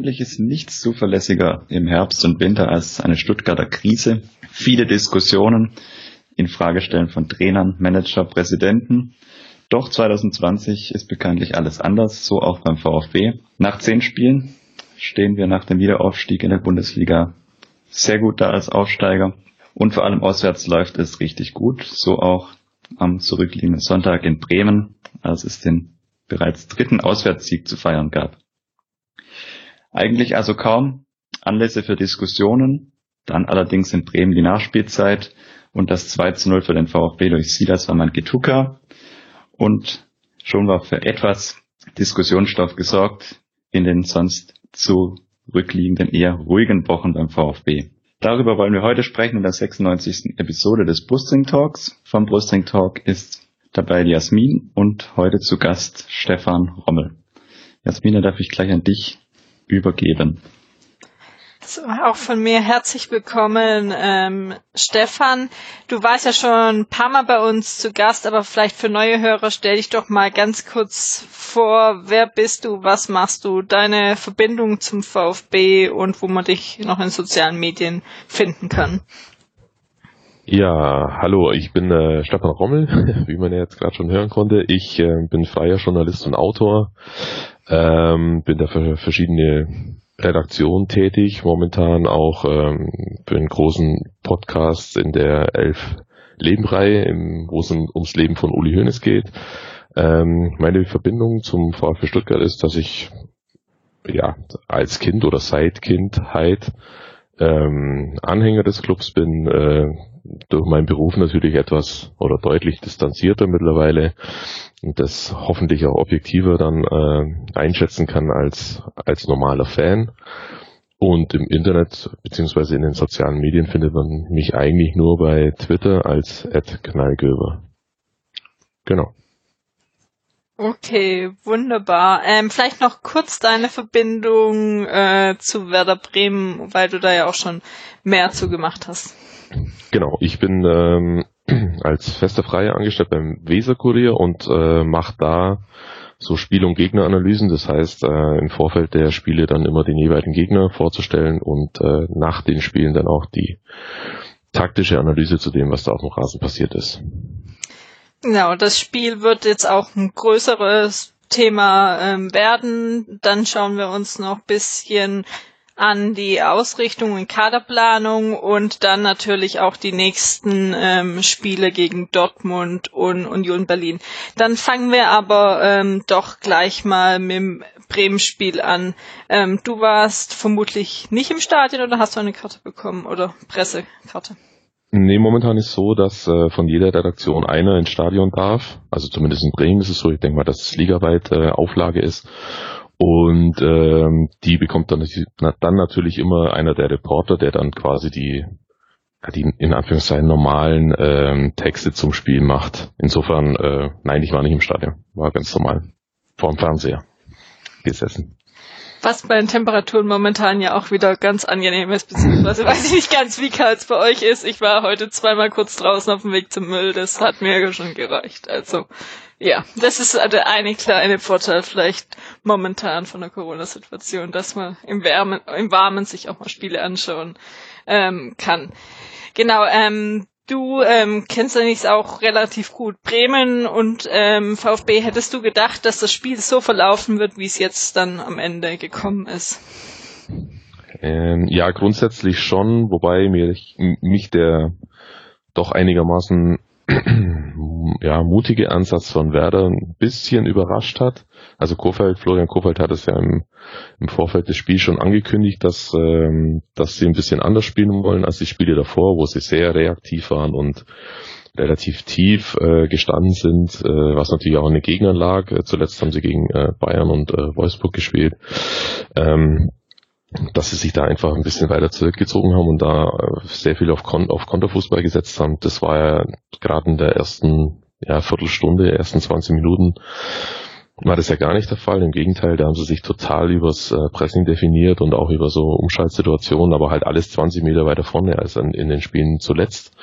Eigentlich ist nichts zuverlässiger im Herbst und Winter als eine Stuttgarter Krise. Viele Diskussionen in Fragestellen von Trainern, Manager, Präsidenten. Doch 2020 ist bekanntlich alles anders, so auch beim VfB. Nach zehn Spielen stehen wir nach dem Wiederaufstieg in der Bundesliga sehr gut da als Aufsteiger. Und vor allem auswärts läuft es richtig gut, so auch am zurückliegenden Sonntag in Bremen, als es den bereits dritten Auswärtssieg zu feiern gab. Eigentlich also kaum Anlässe für Diskussionen, dann allerdings in Bremen die Nachspielzeit und das 2 zu 0 für den VfB durch Silas war mein Getuka und schon war für etwas Diskussionsstoff gesorgt in den sonst zurückliegenden eher ruhigen Wochen beim VfB. Darüber wollen wir heute sprechen in der 96. Episode des Brustring Talks. Vom Brustring Talk ist dabei Jasmin und heute zu Gast Stefan Rommel. Jasmina, darf ich gleich an dich übergeben. So, auch von mir herzlich willkommen, ähm, Stefan. Du warst ja schon ein paar Mal bei uns zu Gast, aber vielleicht für neue Hörer stell dich doch mal ganz kurz vor. Wer bist du? Was machst du? Deine Verbindung zum VfB und wo man dich noch in sozialen Medien finden kann. Ja, hallo, ich bin äh, Stefan Rommel, wie man ja jetzt gerade schon hören konnte. Ich äh, bin freier Journalist und Autor, ähm, bin da für verschiedene Redaktionen tätig, momentan auch ähm, für einen großen Podcast in der Elf Lebenreihe, wo es ums Leben von Uli Hoeneß geht. Ähm, meine Verbindung zum VfB Stuttgart ist, dass ich ja als Kind oder seit Kindheit ähm, Anhänger des Clubs bin, äh, durch meinen Beruf natürlich etwas oder deutlich distanzierter mittlerweile das hoffentlich auch objektiver dann äh, einschätzen kann als, als normaler Fan. Und im Internet beziehungsweise in den sozialen Medien findet man mich eigentlich nur bei Twitter als Knallgöber. Genau. Okay, wunderbar. Ähm, vielleicht noch kurz deine Verbindung äh, zu Werder Bremen, weil du da ja auch schon mehr zu gemacht hast. Genau, ich bin ähm, als fester Freier angestellt beim Weserkurier und äh, mache da so Spiel- und Gegneranalysen. Das heißt, äh, im Vorfeld der Spiele dann immer den jeweiligen Gegner vorzustellen und äh, nach den Spielen dann auch die taktische Analyse zu dem, was da auf dem Rasen passiert ist. Genau, das Spiel wird jetzt auch ein größeres Thema ähm, werden. Dann schauen wir uns noch bisschen an die Ausrichtung und Kaderplanung und dann natürlich auch die nächsten ähm, Spiele gegen Dortmund und Union Berlin. Dann fangen wir aber ähm, doch gleich mal mit dem Bremen-Spiel an. Ähm, du warst vermutlich nicht im Stadion oder hast du eine Karte bekommen oder Pressekarte? Nee, momentan ist so, dass äh, von jeder Redaktion einer ins Stadion darf. Also zumindest in Bremen ist es so. Ich denke mal, dass es ligaweit äh, Auflage ist. Und ähm, die bekommt dann, dann natürlich immer einer der Reporter, der dann quasi die, die in Anführungszeichen normalen ähm, Texte zum Spiel macht. Insofern, äh, nein, ich war nicht im Stadion. War ganz normal. Vor dem Fernseher gesessen. Was bei den Temperaturen momentan ja auch wieder ganz angenehm ist, beziehungsweise weiß ich nicht ganz, wie kalt es bei euch ist. Ich war heute zweimal kurz draußen auf dem Weg zum Müll, das hat mir ja schon gereicht. Also ja, das ist der eine kleine Vorteil vielleicht momentan von der Corona-Situation, dass man im, Wärmen, im Warmen sich auch mal Spiele anschauen ähm, kann. Genau, ähm, Du ähm, kennst eigentlich auch relativ gut Bremen und ähm, VfB. Hättest du gedacht, dass das Spiel so verlaufen wird, wie es jetzt dann am Ende gekommen ist? Ähm, ja, grundsätzlich schon, wobei mir, mich der doch einigermaßen ja, mutige Ansatz von Werder ein bisschen überrascht hat. Also Kofeld, Florian Kofeld hat es ja im, im Vorfeld des Spiels schon angekündigt, dass, ähm, dass sie ein bisschen anders spielen wollen als die Spiele davor, wo sie sehr reaktiv waren und relativ tief äh, gestanden sind, äh, was natürlich auch eine Gegner lag. Äh, zuletzt haben sie gegen äh, Bayern und äh, Wolfsburg gespielt. Ähm, dass sie sich da einfach ein bisschen weiter zurückgezogen haben und da äh, sehr viel auf, Kon auf Konterfußball gesetzt haben. Das war ja gerade in der ersten ja, Viertelstunde, ersten 20 Minuten war das ja gar nicht der Fall. Im Gegenteil, da haben sie sich total übers äh, Pressing definiert und auch über so Umschaltsituationen, aber halt alles 20 Meter weiter vorne als in, in den Spielen zuletzt.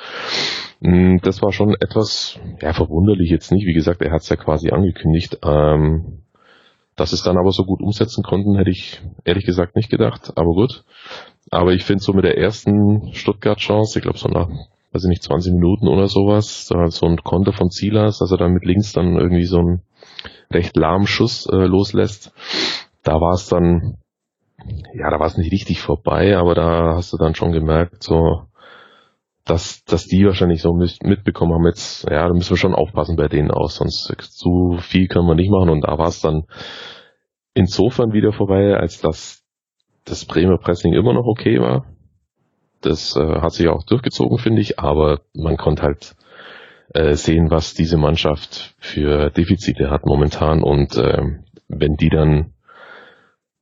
Mm, das war schon etwas, ja, verwunderlich jetzt nicht. Wie gesagt, er hat es ja quasi angekündigt. Ähm, dass es dann aber so gut umsetzen konnten, hätte ich ehrlich gesagt nicht gedacht, aber gut. Aber ich finde so mit der ersten Stuttgart-Chance, ich glaube so nach, weiß ich nicht, 20 Minuten oder sowas, da so ein Konter von Silas, dass er dann mit links dann irgendwie so einen recht lahmen Schuss äh, loslässt. Da war es dann, ja, da war es nicht richtig vorbei, aber da hast du dann schon gemerkt, so, dass, dass die wahrscheinlich so mitbekommen haben, jetzt, ja, da müssen wir schon aufpassen bei denen aus, sonst zu viel können wir nicht machen und da war es dann insofern wieder vorbei, als dass das Bremer Pressing immer noch okay war. Das äh, hat sich auch durchgezogen, finde ich, aber man konnte halt äh, sehen, was diese Mannschaft für Defizite hat momentan und äh, wenn die dann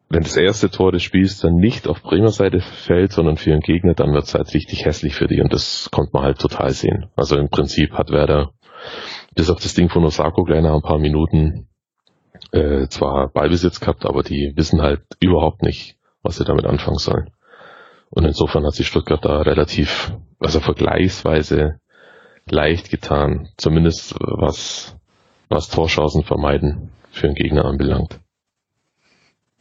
wenn das erste Tor des Spiels dann nicht auf Bremer Seite fällt, sondern für den Gegner, dann wird es halt richtig hässlich für die und das konnte man halt total sehen. Also im Prinzip hat Werder bis auf das Ding von Osako nach ein paar Minuten äh, zwar Ballbesitz gehabt, aber die wissen halt überhaupt nicht, was sie damit anfangen sollen. Und insofern hat sich Stuttgart da relativ, also vergleichsweise leicht getan, zumindest was, was Torchancen vermeiden für den Gegner anbelangt.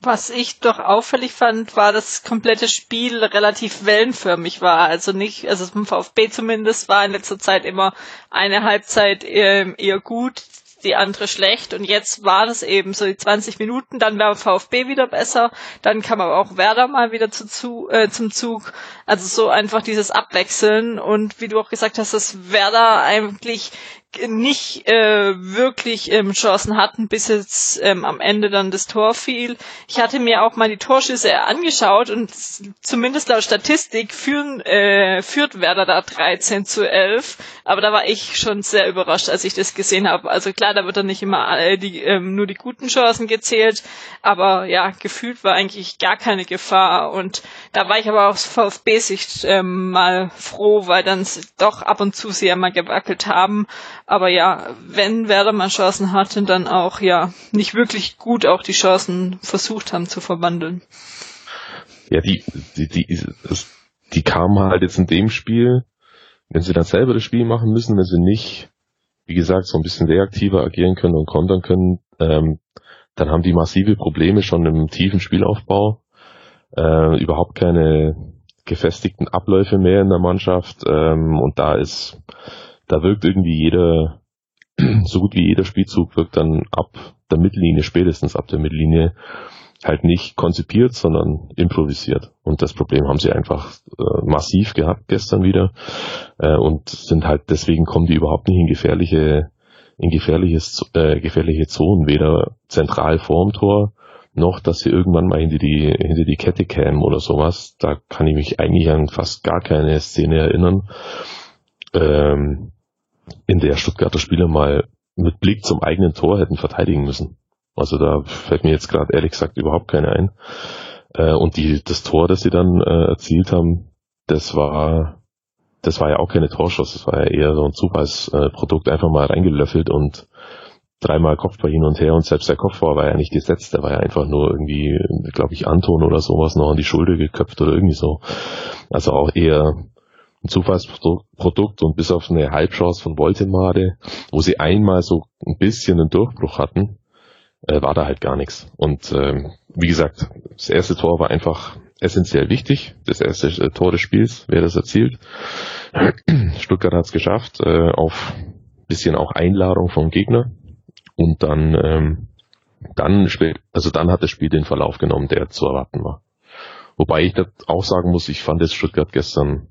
Was ich doch auffällig fand, war, dass das komplette Spiel relativ wellenförmig war. Also nicht, also vom VfB zumindest war in letzter Zeit immer eine Halbzeit ähm, eher gut, die andere schlecht und jetzt war das eben so die 20 Minuten, dann war VfB wieder besser, dann kam aber auch Werder mal wieder zu, zu, äh, zum Zug. Also so einfach dieses Abwechseln und wie du auch gesagt hast, dass Werder eigentlich nicht äh, wirklich ähm, Chancen hatten, bis jetzt ähm, am Ende dann das Tor fiel. Ich hatte mir auch mal die Torschüsse angeschaut und zumindest laut Statistik führen, äh, führt Werder da 13 zu 11. Aber da war ich schon sehr überrascht, als ich das gesehen habe. Also klar, da wird dann nicht immer äh, die, ähm, nur die guten Chancen gezählt, aber ja, gefühlt war eigentlich gar keine Gefahr. Und da war ich aber aus VfB-Sicht ähm, mal froh, weil dann doch ab und zu sie ja mal gewackelt haben. Aber ja, wenn Werder mal Chancen hatte, dann auch ja nicht wirklich gut auch die Chancen versucht haben zu verwandeln. Ja, die, die, die, die kamen halt jetzt in dem Spiel, wenn sie dann selber das Spiel machen müssen, wenn sie nicht, wie gesagt, so ein bisschen reaktiver agieren können und kontern können, ähm, dann haben die massive Probleme schon im tiefen Spielaufbau, äh, überhaupt keine gefestigten Abläufe mehr in der Mannschaft ähm, und da ist da wirkt irgendwie jeder, so gut wie jeder Spielzug wirkt dann ab der Mittellinie, spätestens ab der Mittellinie, halt nicht konzipiert, sondern improvisiert. Und das Problem haben sie einfach äh, massiv gehabt gestern wieder äh, und sind halt deswegen kommen die überhaupt nicht in gefährliche in gefährliches äh, gefährliche Zonen, weder zentral vorm Tor noch, dass sie irgendwann mal hinter die hinter die Kette kämen oder sowas. Da kann ich mich eigentlich an fast gar keine Szene erinnern. Ähm, in der Stuttgarter Spieler mal mit Blick zum eigenen Tor hätten verteidigen müssen. Also da fällt mir jetzt gerade ehrlich gesagt überhaupt keine ein. Äh, und die, das Tor, das sie dann äh, erzielt haben, das war, das war ja auch keine Torschuss, das war ja eher so ein Zufallsprodukt, einfach mal reingelöffelt und dreimal Kopfball hin und her und selbst der Kopfball war ja nicht gesetzt, der war ja einfach nur irgendwie, glaube ich, Anton oder sowas noch an die Schulter geköpft oder irgendwie so. Also auch eher ein Zufallsprodukt und bis auf eine Halbchance von Voltemade, wo sie einmal so ein bisschen einen Durchbruch hatten, äh, war da halt gar nichts. Und ähm, wie gesagt, das erste Tor war einfach essentiell wichtig. Das erste äh, Tor des Spiels, wer das erzielt. Stuttgart hat es geschafft, äh, auf bisschen auch Einladung vom Gegner. Und dann, ähm, dann, also dann hat das Spiel den Verlauf genommen, der zu erwarten war. Wobei ich das auch sagen muss, ich fand jetzt Stuttgart gestern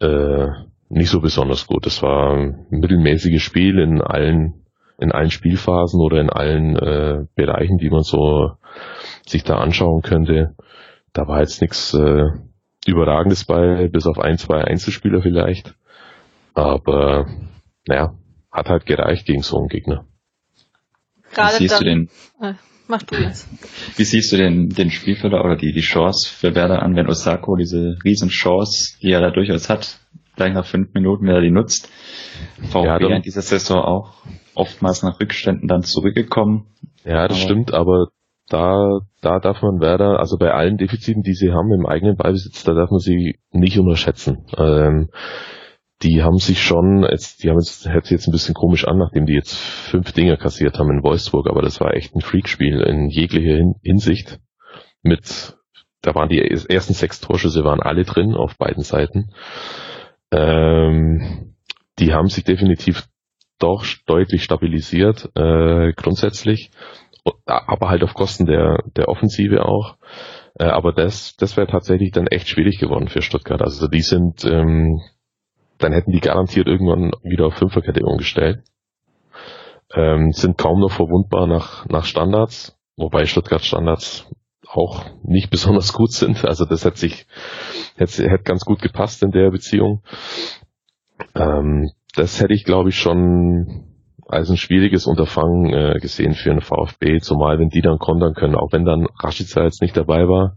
äh, nicht so besonders gut. Es war ein mittelmäßiges Spiel in allen in allen Spielphasen oder in allen äh, Bereichen, die man so sich da anschauen könnte. Da war jetzt nichts äh, Überragendes bei, bis auf ein, zwei Einzelspieler vielleicht. Aber naja, hat halt gereicht gegen so einen Gegner. Gerade Wie siehst dann, du den? Äh, mach du jetzt. Wie siehst du den, den Spielfelder oder die, die Chance für Werder an, wenn Osako diese Riesenchance, die er da durchaus hat, gleich nach fünf Minuten, wenn er die nutzt? VfB ja, in dieser Saison auch oftmals nach Rückständen dann zurückgekommen. Ja, das aber stimmt, aber da, da darf man Werder, also bei allen Defiziten, die sie haben im eigenen Ballbesitz, da darf man sie nicht unterschätzen. Ähm, die haben sich schon, jetzt, die haben jetzt, hört sich jetzt ein bisschen komisch an, nachdem die jetzt fünf Dinger kassiert haben in Wolfsburg, aber das war echt ein Freakspiel in jeglicher Hinsicht. Mit, da waren die ersten sechs Torschüsse waren alle drin auf beiden Seiten. Ähm, die haben sich definitiv doch deutlich stabilisiert, äh, grundsätzlich, aber halt auf Kosten der, der Offensive auch. Äh, aber das, das wäre tatsächlich dann echt schwierig geworden für Stuttgart. Also die sind, ähm, dann hätten die garantiert irgendwann wieder auf Fünferkette umgestellt. Ähm, sind kaum noch verwundbar nach, nach Standards, wobei Stuttgart Standards auch nicht besonders gut sind. Also das hätte sich, hätte, hätte ganz gut gepasst in der Beziehung. Ähm, das hätte ich, glaube ich, schon als ein schwieriges Unterfangen äh, gesehen für einen VfB, zumal wenn die dann kontern können, auch wenn dann Rashica jetzt nicht dabei war,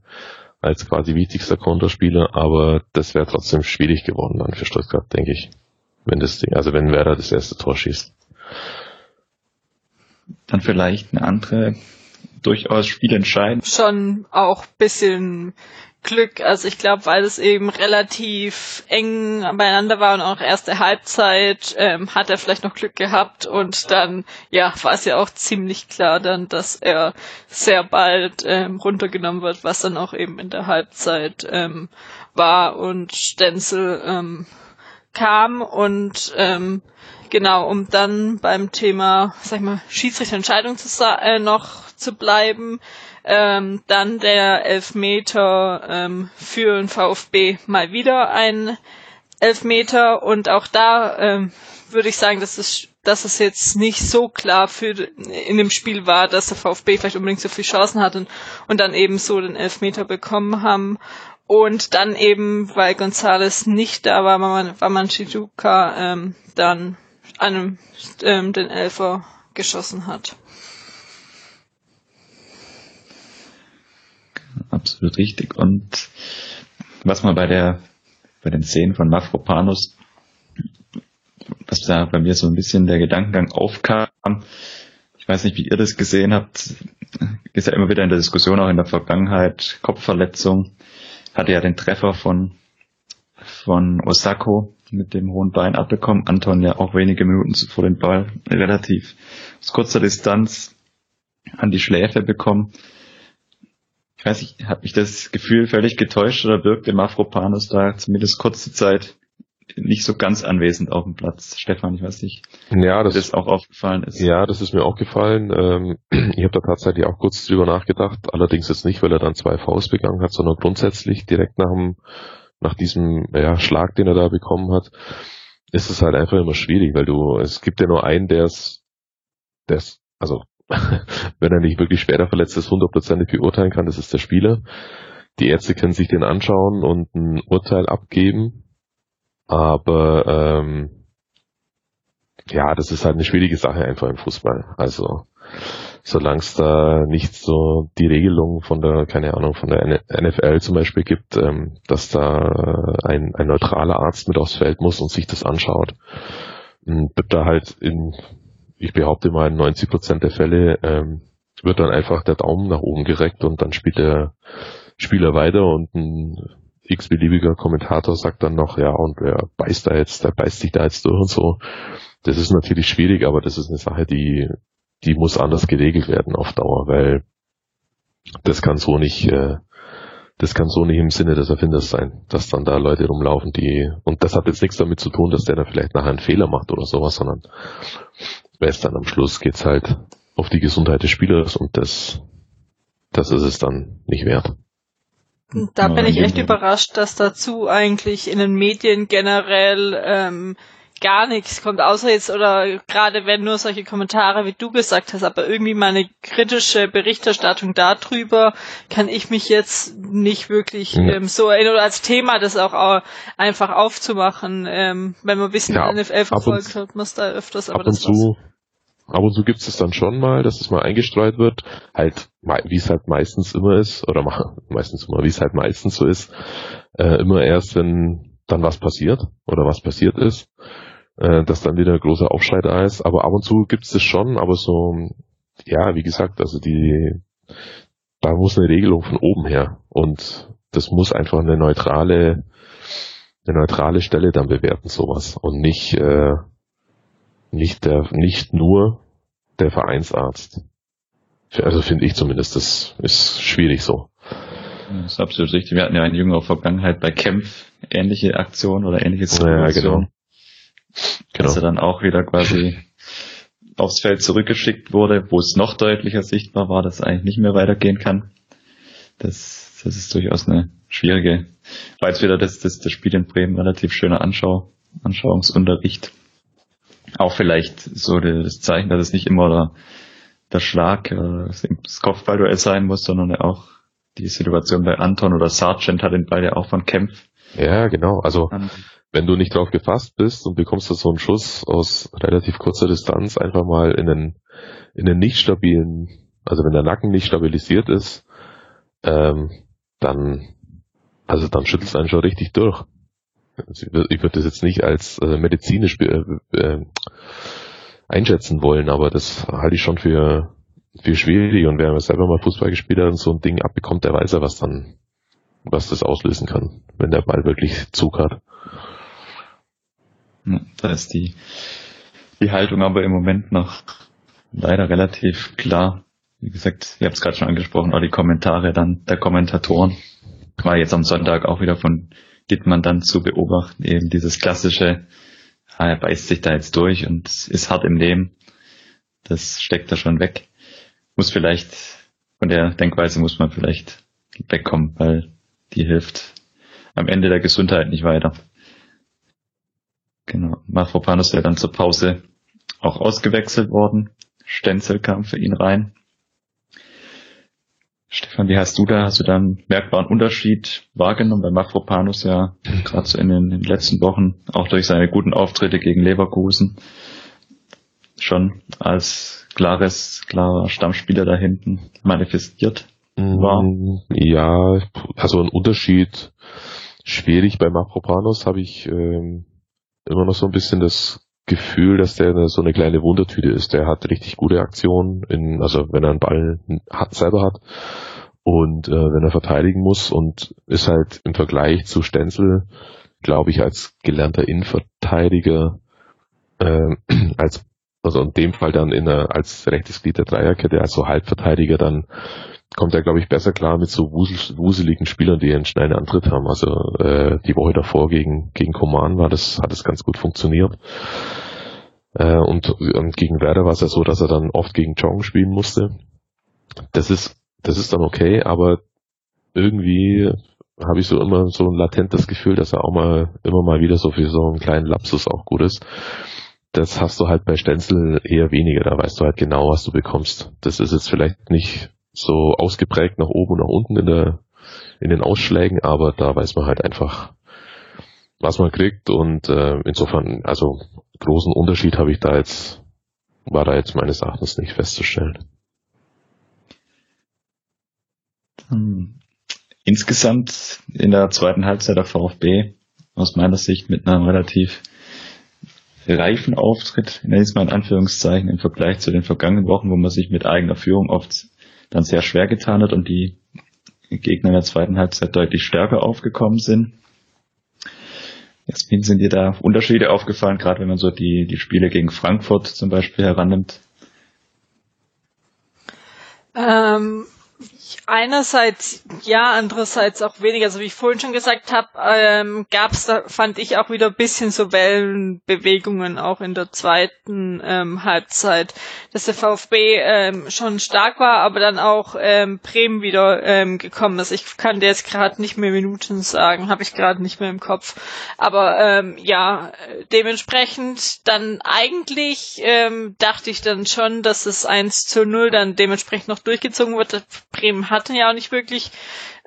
als quasi wichtigster Konterspieler, aber das wäre trotzdem schwierig geworden dann für Stuttgart, denke ich. Wenn das Ding, also wenn Werder das erste Tor schießt. Dann vielleicht eine andere, durchaus spielentscheidend. Schon auch bisschen Glück. Also ich glaube, weil es eben relativ eng beieinander war und auch erste Halbzeit ähm, hat er vielleicht noch Glück gehabt und dann ja war es ja auch ziemlich klar dann, dass er sehr bald ähm, runtergenommen wird, was dann auch eben in der Halbzeit ähm, war und Stenzel ähm, kam und ähm, genau, um dann beim Thema, sag ich mal, Schiedsrichterentscheidung zu, äh, noch zu bleiben, ähm, dann der Elfmeter ähm, für den VfB mal wieder ein Elfmeter und auch da ähm, würde ich sagen, dass es, dass es jetzt nicht so klar für in dem Spiel war, dass der VfB vielleicht unbedingt so viele Chancen hatte und dann eben so den Elfmeter bekommen haben. Und dann eben, weil Gonzales nicht da war, war man Chiduka ähm, dann einem ähm, den Elfer geschossen hat. Absolut richtig. Und was man bei der, bei den Szenen von Mafropanus, was da bei mir so ein bisschen der Gedankengang aufkam, ich weiß nicht, wie ihr das gesehen habt, ist ja immer wieder in der Diskussion auch in der Vergangenheit, Kopfverletzung, hatte ja den Treffer von, von Osako mit dem hohen Bein abbekommen, Anton ja auch wenige Minuten zuvor den Ball relativ aus kurzer Distanz an die Schläfe bekommen ich weiß nicht, hat mich das Gefühl völlig getäuscht oder wirkte Mafropanus da zumindest kurze Zeit nicht so ganz anwesend auf dem Platz. Stefan, ich weiß nicht, ja, das, das auch aufgefallen ist. Ja, das ist mir auch gefallen. Ähm, ich habe da tatsächlich auch kurz drüber nachgedacht, allerdings jetzt nicht, weil er dann zwei Faust begangen hat, sondern grundsätzlich direkt nach dem, nach diesem ja, Schlag, den er da bekommen hat, ist es halt einfach immer schwierig, weil du, es gibt ja nur einen, der es, der es, also wenn er nicht wirklich schwerer verletzt ist, hundertprozentig beurteilen kann, das ist der Spieler. Die Ärzte können sich den anschauen und ein Urteil abgeben, aber ähm, ja, das ist halt eine schwierige Sache einfach im Fußball. Also solange es da nicht so die Regelung von der, keine Ahnung, von der NFL zum Beispiel gibt, ähm, dass da ein, ein neutraler Arzt mit aufs Feld muss und sich das anschaut, wird da halt in ich behaupte mal, in 90 Prozent der Fälle ähm, wird dann einfach der Daumen nach oben gereckt und dann spielt der Spieler weiter und ein x-beliebiger Kommentator sagt dann noch, ja, und wer beißt da jetzt, der beißt sich da jetzt durch und so. Das ist natürlich schwierig, aber das ist eine Sache, die, die muss anders geregelt werden auf Dauer, weil das kann so nicht, äh, das kann so nicht im Sinne des Erfinders sein, dass dann da Leute rumlaufen, die, und das hat jetzt nichts damit zu tun, dass der da vielleicht nachher einen Fehler macht oder sowas, sondern weiß dann am Schluss geht's halt auf die Gesundheit des Spielers und das, das ist es dann nicht wert. Da bin ich echt überrascht, dass dazu eigentlich in den Medien generell ähm, gar nichts kommt, außer jetzt oder gerade wenn nur solche Kommentare wie du gesagt hast, aber irgendwie meine kritische Berichterstattung darüber kann ich mich jetzt nicht wirklich ähm, so erinnern oder als Thema das auch, auch einfach aufzumachen, ähm, wenn man ein bisschen ja, NFL verfolgt hat, muss da öfters, aber das zu, Ab und zu gibt es dann schon mal, dass es mal eingestreut wird, halt wie es halt meistens immer ist, oder meistens immer, wie es halt meistens so ist, äh, immer erst, wenn dann was passiert oder was passiert ist äh, dass dann wieder ein großer Aufschrei da ist. Aber ab und zu gibt es das schon, aber so, ja, wie gesagt, also die, da muss eine Regelung von oben her. Und das muss einfach eine neutrale, eine neutrale Stelle dann bewerten sowas und nicht äh, nicht der nicht nur der Vereinsarzt. Also finde ich zumindest, das ist schwierig so. Das ist absolut richtig. Wir hatten ja in jüngerer Vergangenheit bei Kempf ähnliche Aktionen oder ähnliche Situationen. Ja, genau. genau. Dass er dann auch wieder quasi aufs Feld zurückgeschickt wurde, wo es noch deutlicher sichtbar war, dass er eigentlich nicht mehr weitergehen kann. Das, das ist durchaus eine schwierige, war jetzt wieder das, das, das Spiel in Bremen relativ schöner Anschau, Anschauungsunterricht. Auch vielleicht so das Zeichen, dass es nicht immer der, der Schlag, äh, das Kopfballduell sein muss, sondern auch die Situation bei Anton oder Sargent hat den Ball ja auch von Kempf. Ja, genau. Also wenn du nicht drauf gefasst bist und bekommst du so einen Schuss aus relativ kurzer Distanz einfach mal in den, in den nicht stabilen, also wenn der Nacken nicht stabilisiert ist, ähm, dann, also dann schüttelt es einen schon richtig durch. Also ich würde das jetzt nicht als äh, medizinisch äh, äh, einschätzen wollen, aber das halte ich schon für, für schwierig und wer selber mal Fußball gespielt hat und so ein Ding abbekommt, der weiß ja, was dann, was das auslösen kann, wenn der Ball wirklich Zug hat. Da ist die, die Haltung aber im Moment noch leider relativ klar. Wie gesagt, ihr habt es gerade schon angesprochen, auch die Kommentare dann der Kommentatoren. War jetzt am Sonntag auch wieder von Dittmann dann zu beobachten, eben dieses klassische, ah, er beißt sich da jetzt durch und ist hart im Leben. Das steckt da schon weg. Muss vielleicht, von der Denkweise muss man vielleicht wegkommen, weil die hilft am Ende der Gesundheit nicht weiter. Genau. Mafropanus wäre dann zur Pause auch ausgewechselt worden. Stenzel kam für ihn rein. Stefan, wie hast du da, hast du da einen merkbaren Unterschied wahrgenommen, weil Mafropanus ja gerade so in den, in den, letzten Wochen auch durch seine guten Auftritte gegen Leverkusen schon als klares, klarer Stammspieler da hinten manifestiert war? Mm, ja, also ein Unterschied schwierig. Bei Mafropanus habe ich ähm, immer noch so ein bisschen das Gefühl, dass der so eine kleine Wundertüte ist. Der hat richtig gute Aktionen, in, also wenn er einen Ball hat, selber hat und äh, wenn er verteidigen muss und ist halt im Vergleich zu Stenzel, glaube ich, als gelernter Innenverteidiger, äh, als also in dem Fall dann in einer, als rechtes Glied der Dreierkette, also Halbverteidiger dann kommt er, glaube ich, besser klar mit so wusel, wuseligen Spielern, die einen schnellen Antritt haben. Also äh, die Woche davor gegen, gegen Coman war das, hat es ganz gut funktioniert. Äh, und, und gegen Werder war es ja so, dass er dann oft gegen Chong spielen musste. Das ist, das ist dann okay, aber irgendwie habe ich so immer so ein latentes Gefühl, dass er auch mal immer mal wieder so für so einen kleinen Lapsus auch gut ist. Das hast du halt bei Stenzel eher weniger, da weißt du halt genau, was du bekommst. Das ist jetzt vielleicht nicht so ausgeprägt nach oben und nach unten in der in den Ausschlägen, aber da weiß man halt einfach, was man kriegt und äh, insofern, also großen Unterschied habe ich da jetzt, war da jetzt meines Erachtens nicht festzustellen. Hm. Insgesamt in der zweiten Halbzeit der VfB aus meiner Sicht mit einem relativ reifen Auftritt, nenne ich es mal in Anführungszeichen, im Vergleich zu den vergangenen Wochen, wo man sich mit eigener Führung oft dann sehr schwer getan hat und die Gegner in der zweiten Halbzeit deutlich stärker aufgekommen sind. Jasmin, sind dir da Unterschiede aufgefallen, gerade wenn man so die, die Spiele gegen Frankfurt zum Beispiel herannimmt? Ähm, einerseits ja, andererseits auch weniger. Also wie ich vorhin schon gesagt habe, ähm, gab es da, fand ich auch wieder ein bisschen so Wellenbewegungen auch in der zweiten ähm, Halbzeit, dass der VfB ähm, schon stark war, aber dann auch ähm, Bremen wieder ähm, gekommen ist. Ich kann dir jetzt gerade nicht mehr Minuten sagen, habe ich gerade nicht mehr im Kopf. Aber ähm, ja, dementsprechend dann eigentlich ähm, dachte ich dann schon, dass es 1 zu 0 dann dementsprechend noch durchgezogen wird. Bremen hatten ja auch nicht wirklich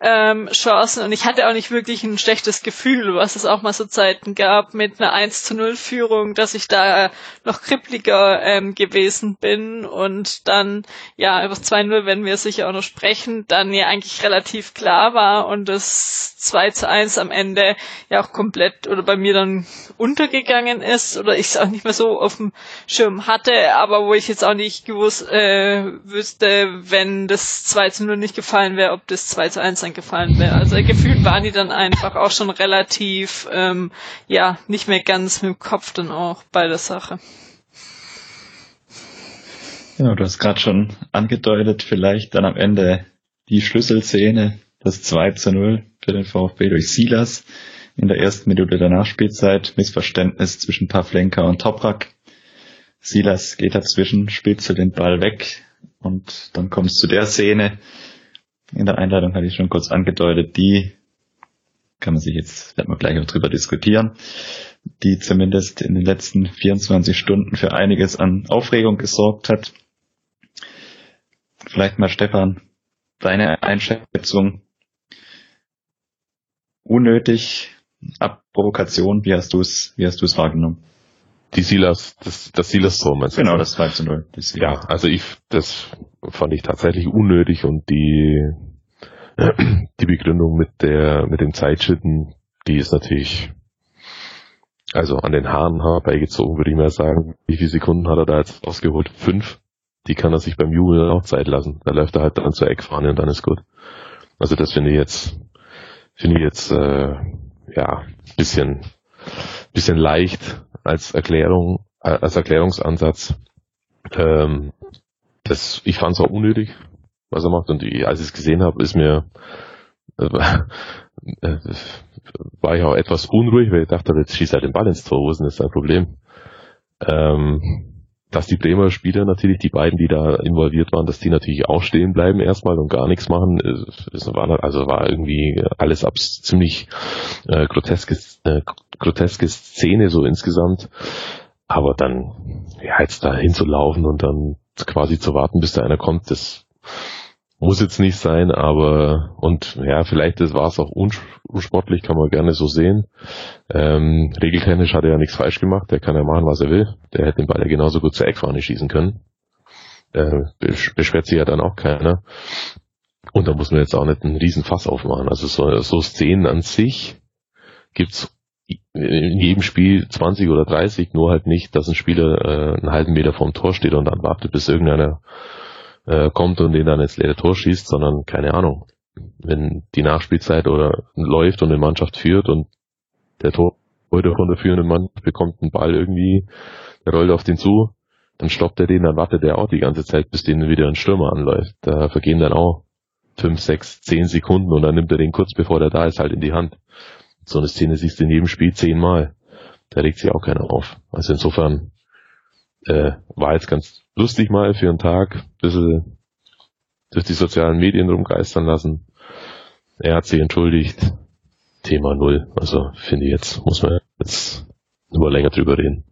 ähm, Chancen. Und ich hatte auch nicht wirklich ein schlechtes Gefühl, was es auch mal so Zeiten gab mit einer 1 zu 0 Führung, dass ich da noch krippliger ähm, gewesen bin. Und dann, ja, über 2-0 werden wir sicher auch noch sprechen, dann ja eigentlich relativ klar war und das 2 zu 1 am Ende ja auch komplett oder bei mir dann untergegangen ist oder ich es auch nicht mehr so auf dem Schirm hatte, aber wo ich jetzt auch nicht gewusst äh, wüsste, wenn das 2 zu 0 nicht gefallen wäre, ob das 2 zu 1 gefallen wäre. Also gefühlt waren die dann einfach auch schon relativ, ähm, ja, nicht mehr ganz mit dem Kopf dann auch bei der Sache. Ja, du hast gerade schon angedeutet, vielleicht dann am Ende die Schlüsselszene, das 2 zu 0 für den VfB durch Silas in der ersten Minute der Nachspielzeit. Missverständnis zwischen Pavlenka und Toprak. Silas geht dazwischen, spielt zu den Ball weg und dann kommt es zu der Szene. In der Einleitung hatte ich schon kurz angedeutet, die kann man sich jetzt, werden wir gleich auch drüber diskutieren, die zumindest in den letzten 24 Stunden für einiges an Aufregung gesorgt hat. Vielleicht mal Stefan, deine Einschätzung. Unnötig, ab Provokation, wie hast du es, wie hast du es wahrgenommen? Die Silas, das, das Silas-Tor meinst du? Genau, das 2 zu 0. Ja, also ich, das fand ich tatsächlich unnötig und die, die Begründung mit der, mit dem Zeitschitten, die ist natürlich, also an den Haaren herbeigezogen, würde ich mal sagen. Wie viele Sekunden hat er da jetzt ausgeholt? Fünf? Die kann er sich beim Jubeln auch Zeit lassen. Da läuft er halt dann zur Eckfahne und dann ist gut. Also das finde ich jetzt, finde ich jetzt, äh, ja, bisschen, bisschen leicht als Erklärung, äh, als Erklärungsansatz. Ähm, das, ich fand es auch unnötig, was er macht. Und ich, als ich es gesehen habe, ist mir äh, war ich auch etwas unruhig, weil ich dachte, jetzt schießt er den Ball ins Tor, wo ist denn das ein Problem? Ähm, dass die Bremer Spieler natürlich, die beiden, die da involviert waren, dass die natürlich auch stehen bleiben erstmal und gar nichts machen. War, also war irgendwie alles ab ziemlich äh, groteskes, äh, groteske Szene so insgesamt. Aber dann, ja, jetzt da hinzulaufen und dann quasi zu warten, bis da einer kommt, das muss jetzt nicht sein, aber und ja, vielleicht war es auch unsportlich, kann man gerne so sehen. Ähm, regeltechnisch hat er ja nichts falsch gemacht, der kann ja machen, was er will. Der hätte den Ball ja genauso gut zur Eckfahne schießen können. Äh, beschwert sich ja dann auch keiner. Und da muss man jetzt auch nicht einen riesen Fass aufmachen. Also so, so Szenen an sich gibt's in jedem Spiel 20 oder 30, nur halt nicht, dass ein Spieler äh, einen halben Meter vorm Tor steht und dann wartet, bis irgendeiner äh, kommt und den dann ins leere Tor schießt, sondern keine Ahnung. Wenn die Nachspielzeit oder läuft und eine Mannschaft führt und der Torhüter von der führenden Mannschaft bekommt einen Ball irgendwie, der rollt auf den zu, dann stoppt er den, dann wartet er auch die ganze Zeit, bis den wieder ein Stürmer anläuft. Da vergehen dann auch fünf, sechs, zehn Sekunden und dann nimmt er den kurz bevor der da ist halt in die Hand. So eine Szene siehst du in jedem Spiel zehnmal. Da regt sich auch keiner auf. Also insofern äh, war jetzt ganz lustig mal für einen Tag, bisschen durch die sozialen Medien rumgeistern lassen. Er hat sich entschuldigt. Thema null. Also finde ich jetzt, muss man jetzt nur länger drüber reden.